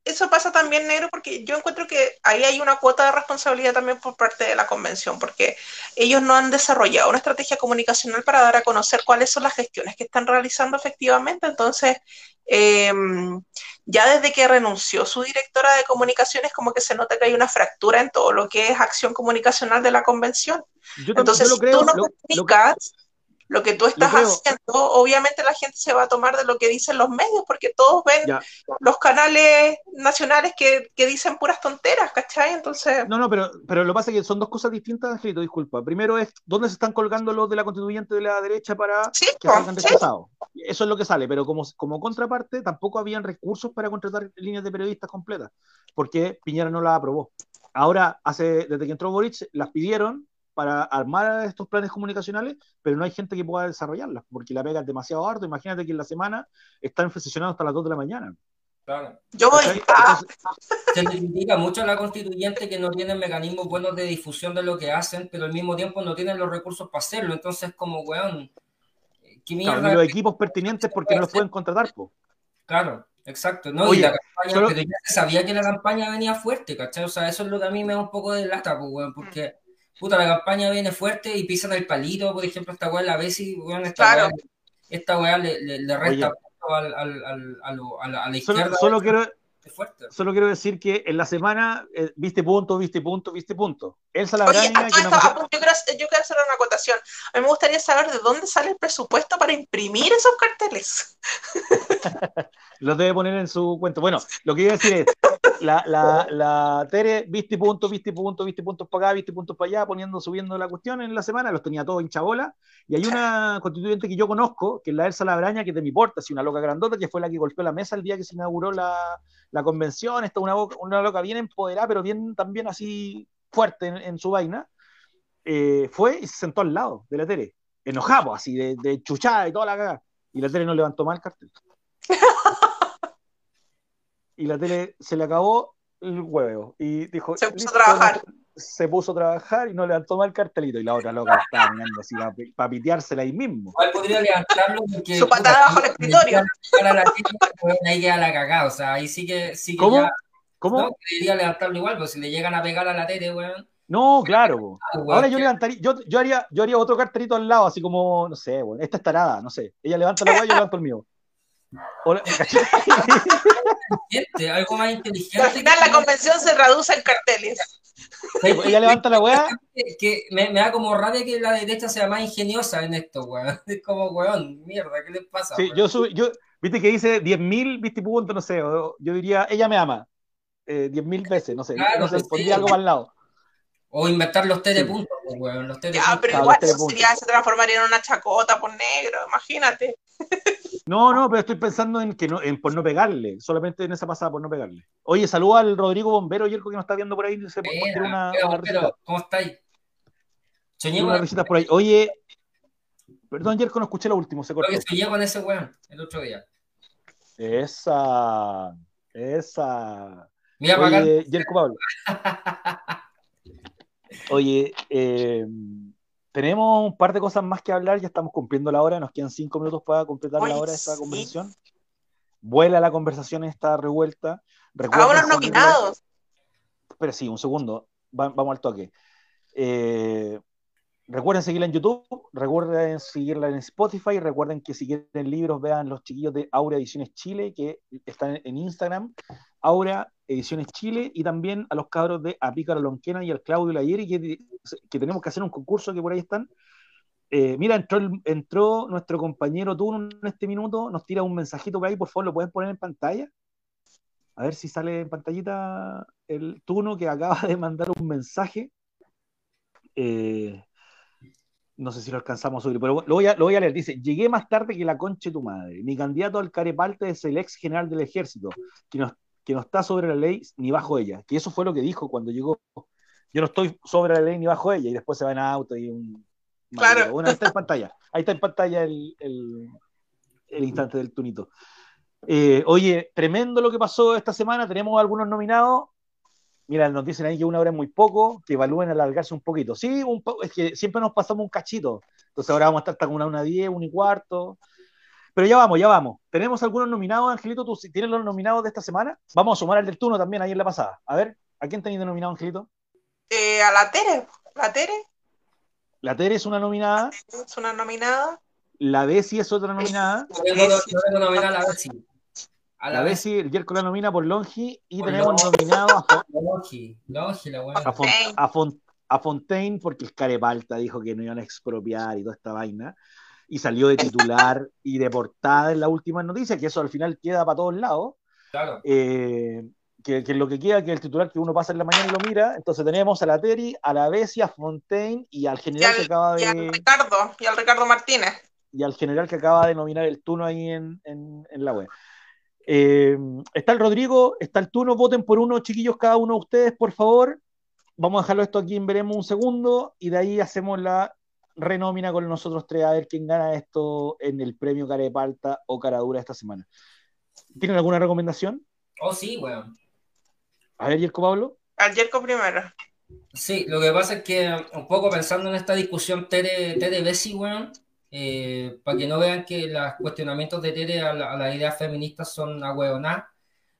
C: Eso pasa también, negro, porque yo encuentro que ahí hay una cuota de responsabilidad también por parte de la convención, porque ellos no han desarrollado una estrategia comunicacional para dar a conocer cuáles son las gestiones que están realizando efectivamente. Entonces, eh, ya desde que renunció su directora de comunicaciones, como que se nota que hay una fractura en todo lo que es acción comunicacional de la convención.
A: Yo,
C: Entonces,
A: yo lo
C: si
A: creo,
C: tú no
A: lo- lo-
C: comunicas lo que tú estás
A: creo.
C: haciendo, obviamente la gente se va a tomar de lo que dicen los medios, porque todos ven
A: ya.
C: los canales nacionales que, que dicen puras tonteras, ¿cachai? Entonces,
A: No, no, pero, pero lo que pasa es que son dos cosas distintas, Angelito, disculpa. Primero es dónde se están colgando los de la constituyente de la derecha para
C: sí,
A: que salgan
C: sí,
A: rechazados. Eso es lo que sale, pero como, como contraparte tampoco habían recursos para contratar líneas de periodistas completas, porque Piñera no las aprobó. Ahora, hace, desde que entró Boric, las pidieron para armar estos planes comunicacionales, pero no hay gente que pueda desarrollarlas, porque la pega es demasiado harto. Imagínate que en la semana están sesionando hasta las 2 de la mañana.
B: Claro.
C: yo voy
A: ¿cachai?
C: a...
A: Entonces,
B: Se le critica mucho a la constituyente que no tienen mecanismos buenos de difusión de lo que hacen, pero al mismo tiempo no tienen los recursos para hacerlo. Entonces, como, weón, ¿qué
A: claro,
B: mierda?
A: y los equipos pertinentes porque no los pueden contratar, po.
B: Claro, exacto. ¿no?
A: Oye,
B: y la campaña,
A: solo-
B: pero ya se sabía que la campaña venía fuerte, ¿cachai? O sea, eso es lo que a mí me da un poco de lata, pues, weón, porque, puta, la campaña viene fuerte y pisan el palito, por ejemplo, esta weá, la Bessie, weón, esta
C: Claro.
B: weá, esta weá le, le, le resta al, al, al, a, lo- a la, a la
A: Solo,
B: izquierda.
A: solo quiero,
B: fuerte.
A: solo quiero decir que en la semana eh, viste punto, viste punto, viste punto. Elsa
C: Oye, a
A: que
C: todo
A: nos
C: esto,
A: pasó-
C: apunto, yo, quiero, hacer- yo quiero hacer una acotación. A mí me gustaría saber de dónde sale el presupuesto para imprimir esos carteles.
A: los debe poner en su cuenta. Bueno, lo que iba a decir es, la, la, la Tere, viste punto, viste punto, viste puntos para acá, viste puntos para allá, poniendo, subiendo la cuestión en la semana, los tenía todos hincha bola. Y hay una constituyente que yo conozco, que es la Elsa Labraña, que es de mi porta, así una loca grandota, que fue la que golpeó la mesa el día que se inauguró la, la convención. Esta una, una loca bien empoderada, pero bien también así fuerte en, su vaina. Eh, fue y se sentó al lado de la Tere, enojado, así, de, de chuchada y toda la cagada. Y la Tere no levantó más el cartel. y la tele se le acabó el huevo y dijo
C: Se puso a
A: "Listo,
C: trabajar".
A: no- se puso a trabajar y no levantó más el cartelito y la otra loca estaba mirando así para piteársela ahí mismo
B: Igual podría levantarlo porque.
C: Su patada bajo el escritorio.
B: Para la pues, ahí queda la cagada. O sea, ahí sí que. Sí que
A: ¿Cómo?
B: ya-
A: ¿cómo?
B: No, debería levantarlo igual, pues si le llegan a pegar a la tele, weón.
A: no claro
B: ah, weón,
A: ahora yo levantaría yo, yo haría yo haría otro cartelito al lado así como no sé bueno, esta es tarada no sé ella levanta la hueá yo levanto el mío.
B: inteligente, algo más inteligente.
C: al final la convención se reduce en carteles.
A: ella levanta la hueá
B: que, que me, me da como rabia que la derecha sea más ingeniosa en esto, weón. Es como, weón, mierda, ¿qué les pasa?
A: Sí, yo, sub- yo, viste que dice 10.000, viste punto, no sé, yo diría, ella me ama, eh, 10.000 veces, no sé,
B: Claro,
A: no sé,
B: sí.
A: pondría algo el lado.
B: O inventar los
A: Sí.
B: telepuntos, pues, weón. Los
C: Ya,
B: telepuntos.
C: pero igual eso sería, se transformaría en una chacota por negro, imagínate.
A: No, no, pero estoy pensando en que no, en por no pegarle, solamente en esa pasada por no pegarle. Oye, saluda al Rodrigo Bombero, Yerko, que nos está viendo por ahí,
B: Mira,
A: una,
B: mira,
A: una risita,
B: ¿cómo estáis? Soñé
A: unas risitas por ahí. Oye, perdón, Yerko, no escuché lo último, se
B: creo
A: cortó.
B: que soñé con ese weón el otro día.
A: Esa, esa.
B: Mira para acá.
A: Oye, Yerko Pablo. Oye, eh, tenemos un par de cosas más que hablar, ya estamos cumpliendo la hora, nos quedan cinco minutos para completar
C: Oye,
A: la hora de esta
C: sí.
A: conversación. Vuela la conversación, está revuelta.
C: Los
A: seguirla-
C: nominados.
A: Espera, sí, un segundo, Va- vamos al toque. Eh, recuerden seguirla en YouTube, recuerden seguirla en Spotify, recuerden que si quieren libros vean los chiquillos de Aura Ediciones Chile, que están en Instagram, Aura Ediciones Chile, y también a los cabros de Apícaro Lonquena y al Claudio Layeri, que, que tenemos que hacer un concurso que por ahí están. Eh, mira, entró, entró nuestro compañero Tuno en este minuto, nos tira un mensajito por ahí, por favor, lo pueden poner en pantalla. A ver si sale en pantallita el Tuno que acaba de mandar un mensaje. Eh, no sé si lo alcanzamos a subir, pero lo voy a, lo voy a leer. Dice: Llegué más tarde que la concha tu madre. Mi candidato al carepalte es el ex general del ejército, que no, que no está sobre la ley ni bajo ella. Que eso fue lo que dijo cuando llegó. Yo no estoy sobre la ley ni bajo ella, y después se va en auto y un.
C: Claro.
A: Bueno, ahí está en pantalla. Ahí está en pantalla el, el, el instante del tunito. Eh, oye, tremendo lo que pasó esta semana. Tenemos algunos nominados. Mira, nos dicen ahí que una hora es muy poco, que evalúen alargarse un poquito. Sí, un po- es que siempre nos pasamos un cachito. Entonces ahora vamos a estar hasta con una, una 10, una y cuarto. Pero ya vamos, ya vamos. Tenemos algunos nominados, Angelito. ¿Tú tienes los nominados de esta semana? Vamos a sumar al del turno también ahí en la pasada. A ver, ¿a quién tenéis nominado, Angelito?
C: Eh, a la Tere. La Tere
A: La Tere es una nominada,
C: es una nominada.
A: la Bessie es otra nominada,
B: Yo tengo, yo tengo nominal a ver si. A
A: la
B: la vez.
A: Bessie, el Yerko la nomina por Longi y
B: Por
A: tenemos
B: Longi.
A: nominado a,
B: Longi, Longi, la weón.
A: a, Fon- a Fon- a Fontaine porque el Carepalta dijo que no iban a expropiar y toda esta vaina y salió de titular y de portada en la última noticia, que eso al final queda para todos lados.
B: Claro.
A: eh, que, que lo que queda, que el titular que uno pasa en la mañana y lo mira, entonces tenemos a la Teri, a la Bessie, a Fontaine y al
C: Y
A: general que acaba
C: y al
A: de
C: Ricardo, y al Ricardo Martínez.
A: y al general que acaba de nominar el Tuno ahí en, en, en la web. Eh, está el Rodrigo, está el Tuno, voten por uno, chiquillos, cada uno de ustedes, por favor. Vamos a dejarlo esto aquí en veremos un segundo y de ahí hacemos la renómina con nosotros tres a ver quién gana esto en el premio Carepalta o Caradura esta semana. ¿Tienen alguna recomendación?
B: Oh, sí, weón.
A: A ver, Yerko Pablo.
C: Al Yerko primero.
B: Sí, lo que pasa es que un poco pensando en esta discusión Tere, Tere Bessi, weón, eh, para que no vean que los cuestionamientos de Tere a, la- a las ideas feministas son ahueonadas,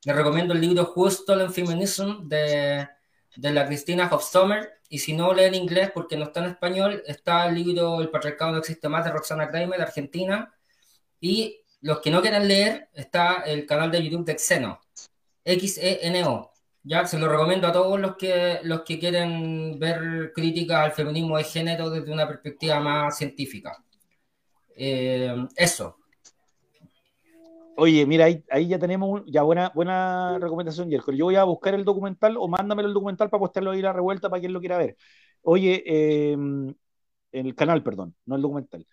B: les recomiendo el libro Who Stolen Feminism de, de la Cristina Hofstommer, y si no leen inglés porque no está en español, está el libro El patriarcado no existe más de Roxana Kramer, de Argentina, Y los que no quieran leer, está el canal de YouTube de Xeno, X-E-N-O. Ya se lo recomiendo a todos los que, los que quieren ver críticas al feminismo de género desde una perspectiva más científica. Eh, eso.
A: Oye, mira, ahí, ahí ya tenemos ya buena, buena recomendación, Yerko. Yo voy a buscar el documental o mándamelo el documental para postearlo ahí a la revuelta para quien lo quiera ver. Oye, eh, el canal, perdón, no el documental.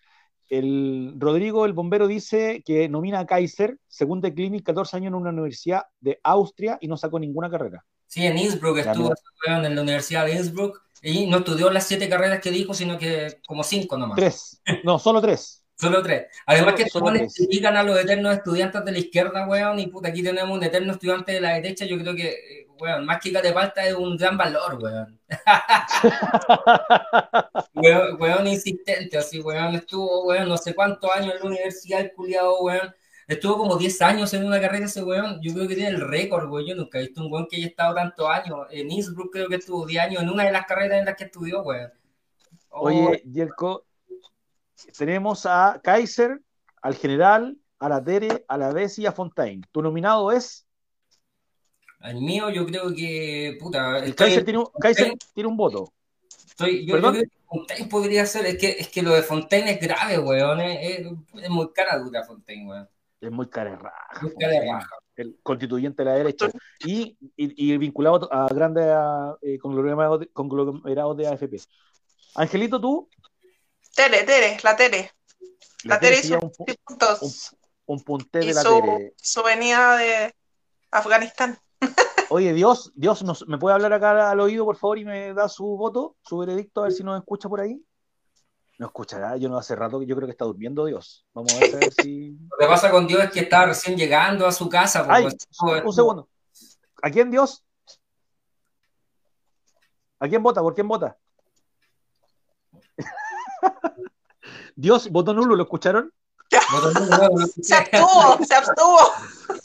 A: El Rodrigo, el bombero, dice que nomina a Kaiser, según de Clinic, 14 años en una universidad de Austria y no sacó ninguna carrera.
B: Sí, en Innsbruck estuvo en la Universidad de Innsbruck y no estudió las siete carreras que dijo, sino que como cinco nomás.
A: Tres, no, solo tres.
B: Solo tres. Además que solo a los eternos estudiantes de la izquierda, weón, y puta, aquí tenemos un eterno estudiante de la derecha, yo creo que, eh, weón, más que de falta es un gran valor, weón. weón, weón, insistente, así, weón, estuvo, weón, no sé cuántos años en la universidad, el culiado, weón, estuvo como 10 años en una carrera ese weón, yo creo que tiene el récord, weón, yo nunca he visto un weón que haya estado tantos años, en Innsbruck creo que estuvo 10 años en una de las carreras en las que estudió, weón.
A: Oye, Yerko, tenemos a Kaiser, al general, a la Tere, a la Bessie y a Fontaine. ¿Tu nominado es?
B: El mío, yo creo que. Puta.
A: El Kaiser, tiene un, Kaiser tiene un voto.
B: Estoy, yo, creo que Fontaine podría ser. Es que, es que lo de Fontaine es grave, weón. Es, es, muy cara dura Fontaine, weón.
A: Es muy cara de raja.
B: Muy cara de raja.
A: El constituyente de la derecha. Y, y, y vinculado a grandes eh, conglomerados, conglomerados de AFP. Angelito, tú.
C: Tere, Tere, la Tere. La, Tere hizo un,
A: puntos. Un, punte de la
C: su,
A: Tere.
C: Su venida de Afganistán.
A: Oye, Dios, Dios, nos, ¿me puede hablar acá al oído, por favor, y me da su voto, su veredicto, a ver si nos escucha por ahí? No escuchará, yo no hace rato que yo creo que está durmiendo Dios. Vamos a ver si.
B: Lo que pasa con Dios es que está recién llegando a su casa.
A: Ay, un segundo. ¿A quién Dios? ¿A quién vota? ¿Por quién vota? Dios votó nulo, ¿lo escucharon?
C: se abstuvo, se abstuvo.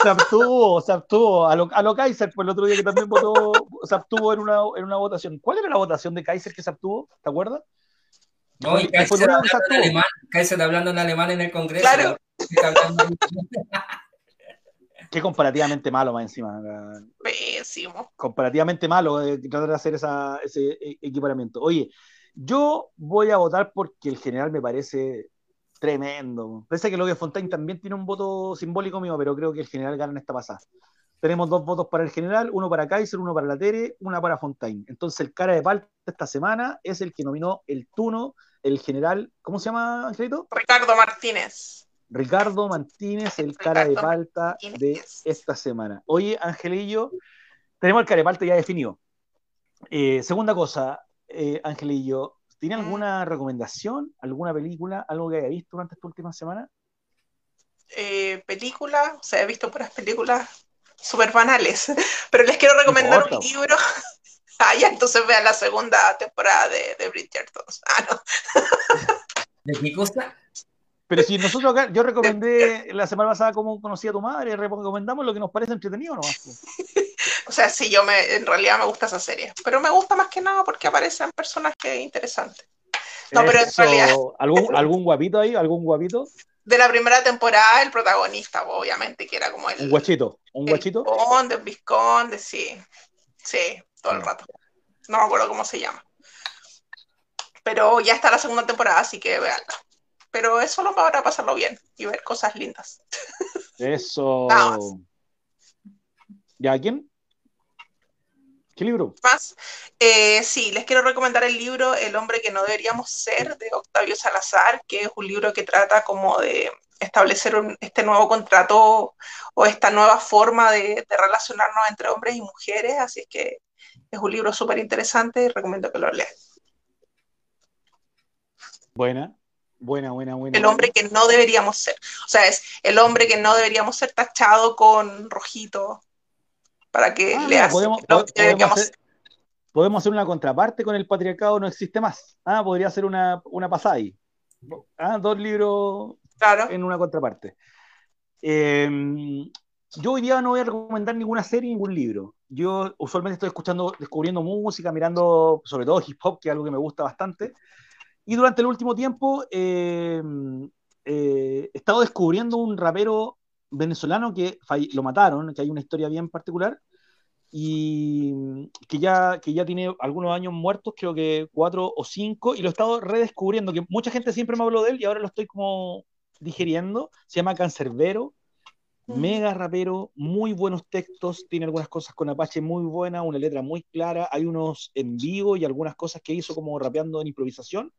A: Se abstuvo, se abstuvo. A lo, a lo Kaiser, pues el otro día que también votó, se abstuvo en una, en una votación. ¿Cuál era la votación de Kaiser que se abstuvo? ¿Te acuerdas?
B: No, y Kaiser, hablando, en alemán, Kaiser hablando en alemán en el Congreso.
C: Claro.
A: Qué comparativamente malo más encima.
C: Pésimo.
A: Comparativamente malo eh, tratar de hacer esa, ese e, equiparamiento. Oye, yo voy a votar porque el general me parece tremendo. Pese que lo que Fontaine también tiene un voto simbólico mío, pero creo que el general gana en esta pasada. Tenemos dos votos para el general, uno para Kaiser, uno para la Tere, una para Fontaine. Entonces el cara de palta esta semana es el que nominó el Tuno, el general, ¿cómo se llama, Angelito?
C: Ricardo Martínez.
A: Ricardo Martínez, el cara de palta de esta semana. Oye, Angelillo, tenemos el cara de palta ya definido. Eh, segunda cosa, eh, Angelillo, ¿tiene alguna recomendación, alguna película, algo que haya visto durante esta última semana?
C: Eh, película, o sea, he visto puras películas súper banales, pero les quiero recomendar un libro. ah, ya, entonces vean la segunda temporada de, de Bridgerton. Ah, no.
B: ¿De qué cosa?
A: Pero si nosotros acá, yo recomendé la semana pasada cómo conocí a tu madre, recomendamos lo que nos parece entretenido ¿no?
C: O sea, sí, yo me, en realidad me gusta esa serie, pero me gusta más que nada porque aparecen personajes interesantes. No, pero en realidad.
A: ¿Algún, ¿Algún guapito ahí? ¿Algún guapito?
C: De la primera temporada, el protagonista, obviamente, que era como el.
A: Un guachito. ¿Un guachito?
C: Conde, un visconde, sí. Sí, todo el rato. No me acuerdo cómo se llama. Pero ya está la segunda temporada, así que veanla pero es solo para pasarlo bien y ver cosas lindas.
A: Eso. ¿Ya quién? ¿Qué libro?
C: Más. Eh, sí, les quiero recomendar el libro El hombre que no deberíamos ser de Octavio Salazar, que es un libro que trata como de establecer este nuevo contrato o esta nueva forma de, de, relacionarnos entre hombres y mujeres, así que es un libro súper interesante y recomiendo que lo lean.
A: Buena, Buena, buena, buena.
C: El hombre que no deberíamos ser. O sea, es el hombre que no deberíamos ser tachado con rojito para que ah, le
A: podemos, podemos, hacer, podemos, hacer, una contraparte con el patriarcado no existe más. Ah, podría ser una, una pasada ahí. Ah, dos libros en una contraparte. Em, yo hoy día no voy a recomendar ninguna serie, ningún libro. Yo usualmente estoy escuchando, descubriendo música, mirando sobre todo hip hop, que es algo que me gusta bastante. Y durante el último tiempo eh, eh, estado descubriendo un rapero venezolano que lo mataron, que hay una historia bien particular, y que ya, que ya tiene algunos años muertos, creo que cuatro o cinco, y lo he estado redescubriendo, que mucha gente siempre me habló de él y ahora lo estoy como digeriendo, se llama Cancerbero, mega rapero, muy buenos textos, tiene algunas cosas con Apache muy buenas, una letra muy clara, hay unos en vivo y algunas cosas que hizo como rapeando en improvisación,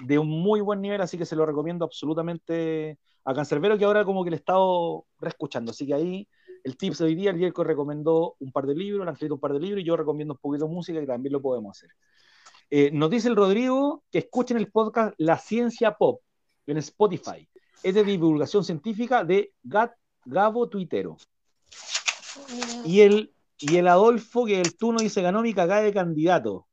A: de un muy buen nivel, así que se lo recomiendo absolutamente a Cancerbero, que ahora como que le he estado reescuchando, así que ahí el tips de hoy día, el Jerko recomendó un par de libros, han escrito un par de libros y yo recomiendo un poquito de música y también lo podemos hacer. Eh, nos dice el Rodrigo que escuchen el podcast La Ciencia Pop en Spotify. Es de divulgación científica de Gat Gabo Tuitero. Y el, y el Adolfo, que el Tuno dice ganó mi cagada de candidato.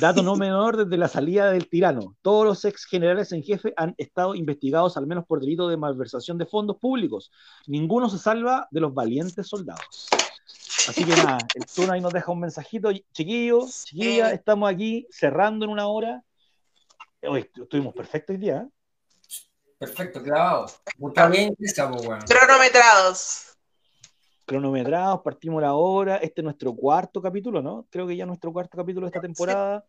A: Dato no menor desde la salida del tirano. Todos los ex generales en jefe han estado investigados al menos por delito de malversación de fondos públicos. Ninguno se salva de los valientes soldados. Así que nada, el Tuno ahí nos deja un mensajito. Chiquillos, chiquillas, estamos aquí cerrando en una hora. Hoy estuvimos perfectos hoy día. ¿eh?
B: Perfecto, grabado. Está bien,
C: Cronometrados.
A: Cronometrados, partimos la hora. Este es nuestro cuarto capítulo, ¿no? Creo que ya nuestro cuarto capítulo de esta temporada.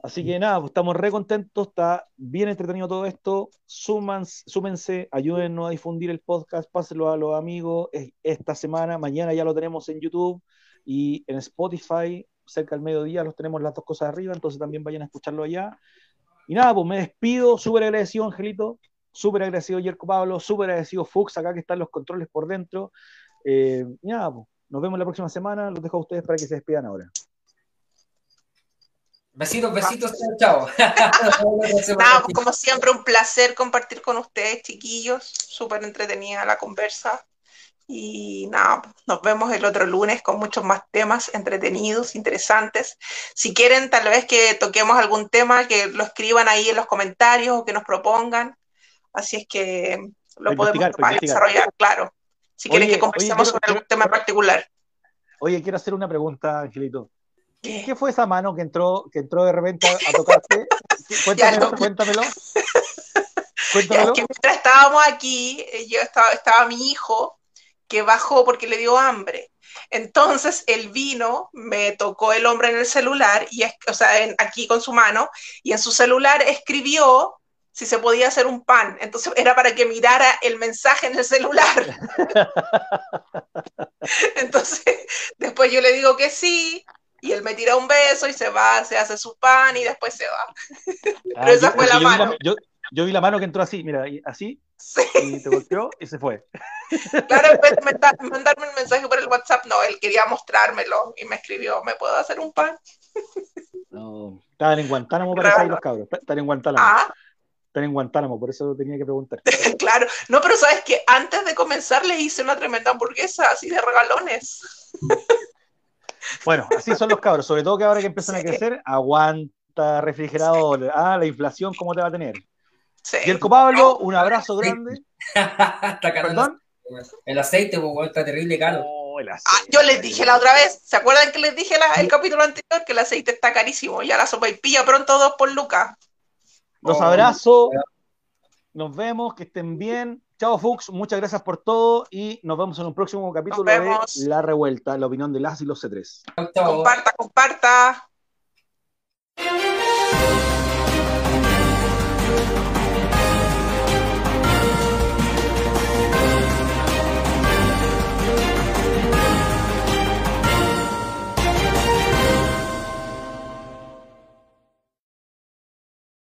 A: Así que nada, pues estamos re contentos, está bien entretenido todo esto. Suman, súmense, ayúdennos a difundir el podcast, pásenlo a los amigos. Esta semana, mañana ya lo tenemos en YouTube y en Spotify, cerca del mediodía los tenemos las dos cosas arriba, entonces también vayan a escucharlo allá. Y nada, pues me despido, súper agradecido, Angelito. Súper agradecido, Yerko Pablo. Súper agradecido, Fuchs, acá que están los controles por dentro. Eh, nada, pues, nos vemos la próxima semana. Los dejo a ustedes para que se despidan ahora.
B: Besitos, besitos, chao.
C: nada, pues, como siempre, un placer compartir con ustedes, chiquillos. Súper entretenida la conversa. Y nada, nos vemos el otro lunes con muchos más temas entretenidos, interesantes. Si quieren, tal vez que toquemos algún tema, que lo escriban ahí en los comentarios o que nos propongan. Así es que lo podemos desarrollar, claro. Si quieres que conversemos sobre algún tema particular.
A: Oye, quiero hacer una pregunta, Angelito. ¿Qué? fue esa mano que entró, que entró de repente a, tocarte? cuéntamelo, cuéntamelo.
C: cuéntamelo. que mientras estábamos aquí, eh, yo estaba, estaba mi hijo que bajó porque le dio hambre. Entonces él vino, me tocó el hombre en el celular, y o sea, aquí con su mano, y en su celular escribió si se podía hacer un pan. Entonces era para que mirara el mensaje en el celular. Entonces, después yo le digo que sí, y él me tira un beso y se va, se hace su pan y después se va. Pero esa
A: ah,
C: fue la mano.
A: yo, vi la mano que entró así, mira, así, y te golpeó y se fue.
C: Claro, en vez de mandarme un mensaje por el WhatsApp, no, él quería mostrármelo y me escribió, ¿me puedo hacer un pan?
A: No, estaban en Guantánamo para ahí los cabros, estaban en Guantánamo. Ah, están en Guantánamo, por eso tenía que preguntar.
C: claro, no, pero sabes que antes de comenzar le hice una tremenda hamburguesa, así de regalones.
A: bueno, así son los cabros, sobre todo que ahora que empiezan a crecer, aguanta refrigerador. Ah, la inflación, ¿cómo te va a tener? Sí. Y el Pablo, un abrazo grande.
B: ¿Perdón? El aceite, pues, está terrible caro.
C: Oh, ah, yo les dije la otra vez, ¿se acuerdan que les dije el capítulo anterior que el aceite está carísimo? Ya la sopa y pilla pronto dos por lucas.
A: Los oh, abrazo. Nos vemos, que estén bien. Chao, Fuchs. Muchas gracias por todo y nos vemos en un próximo capítulo de La Revuelta, la opinión de las y los C3.
C: Comparta, comparta.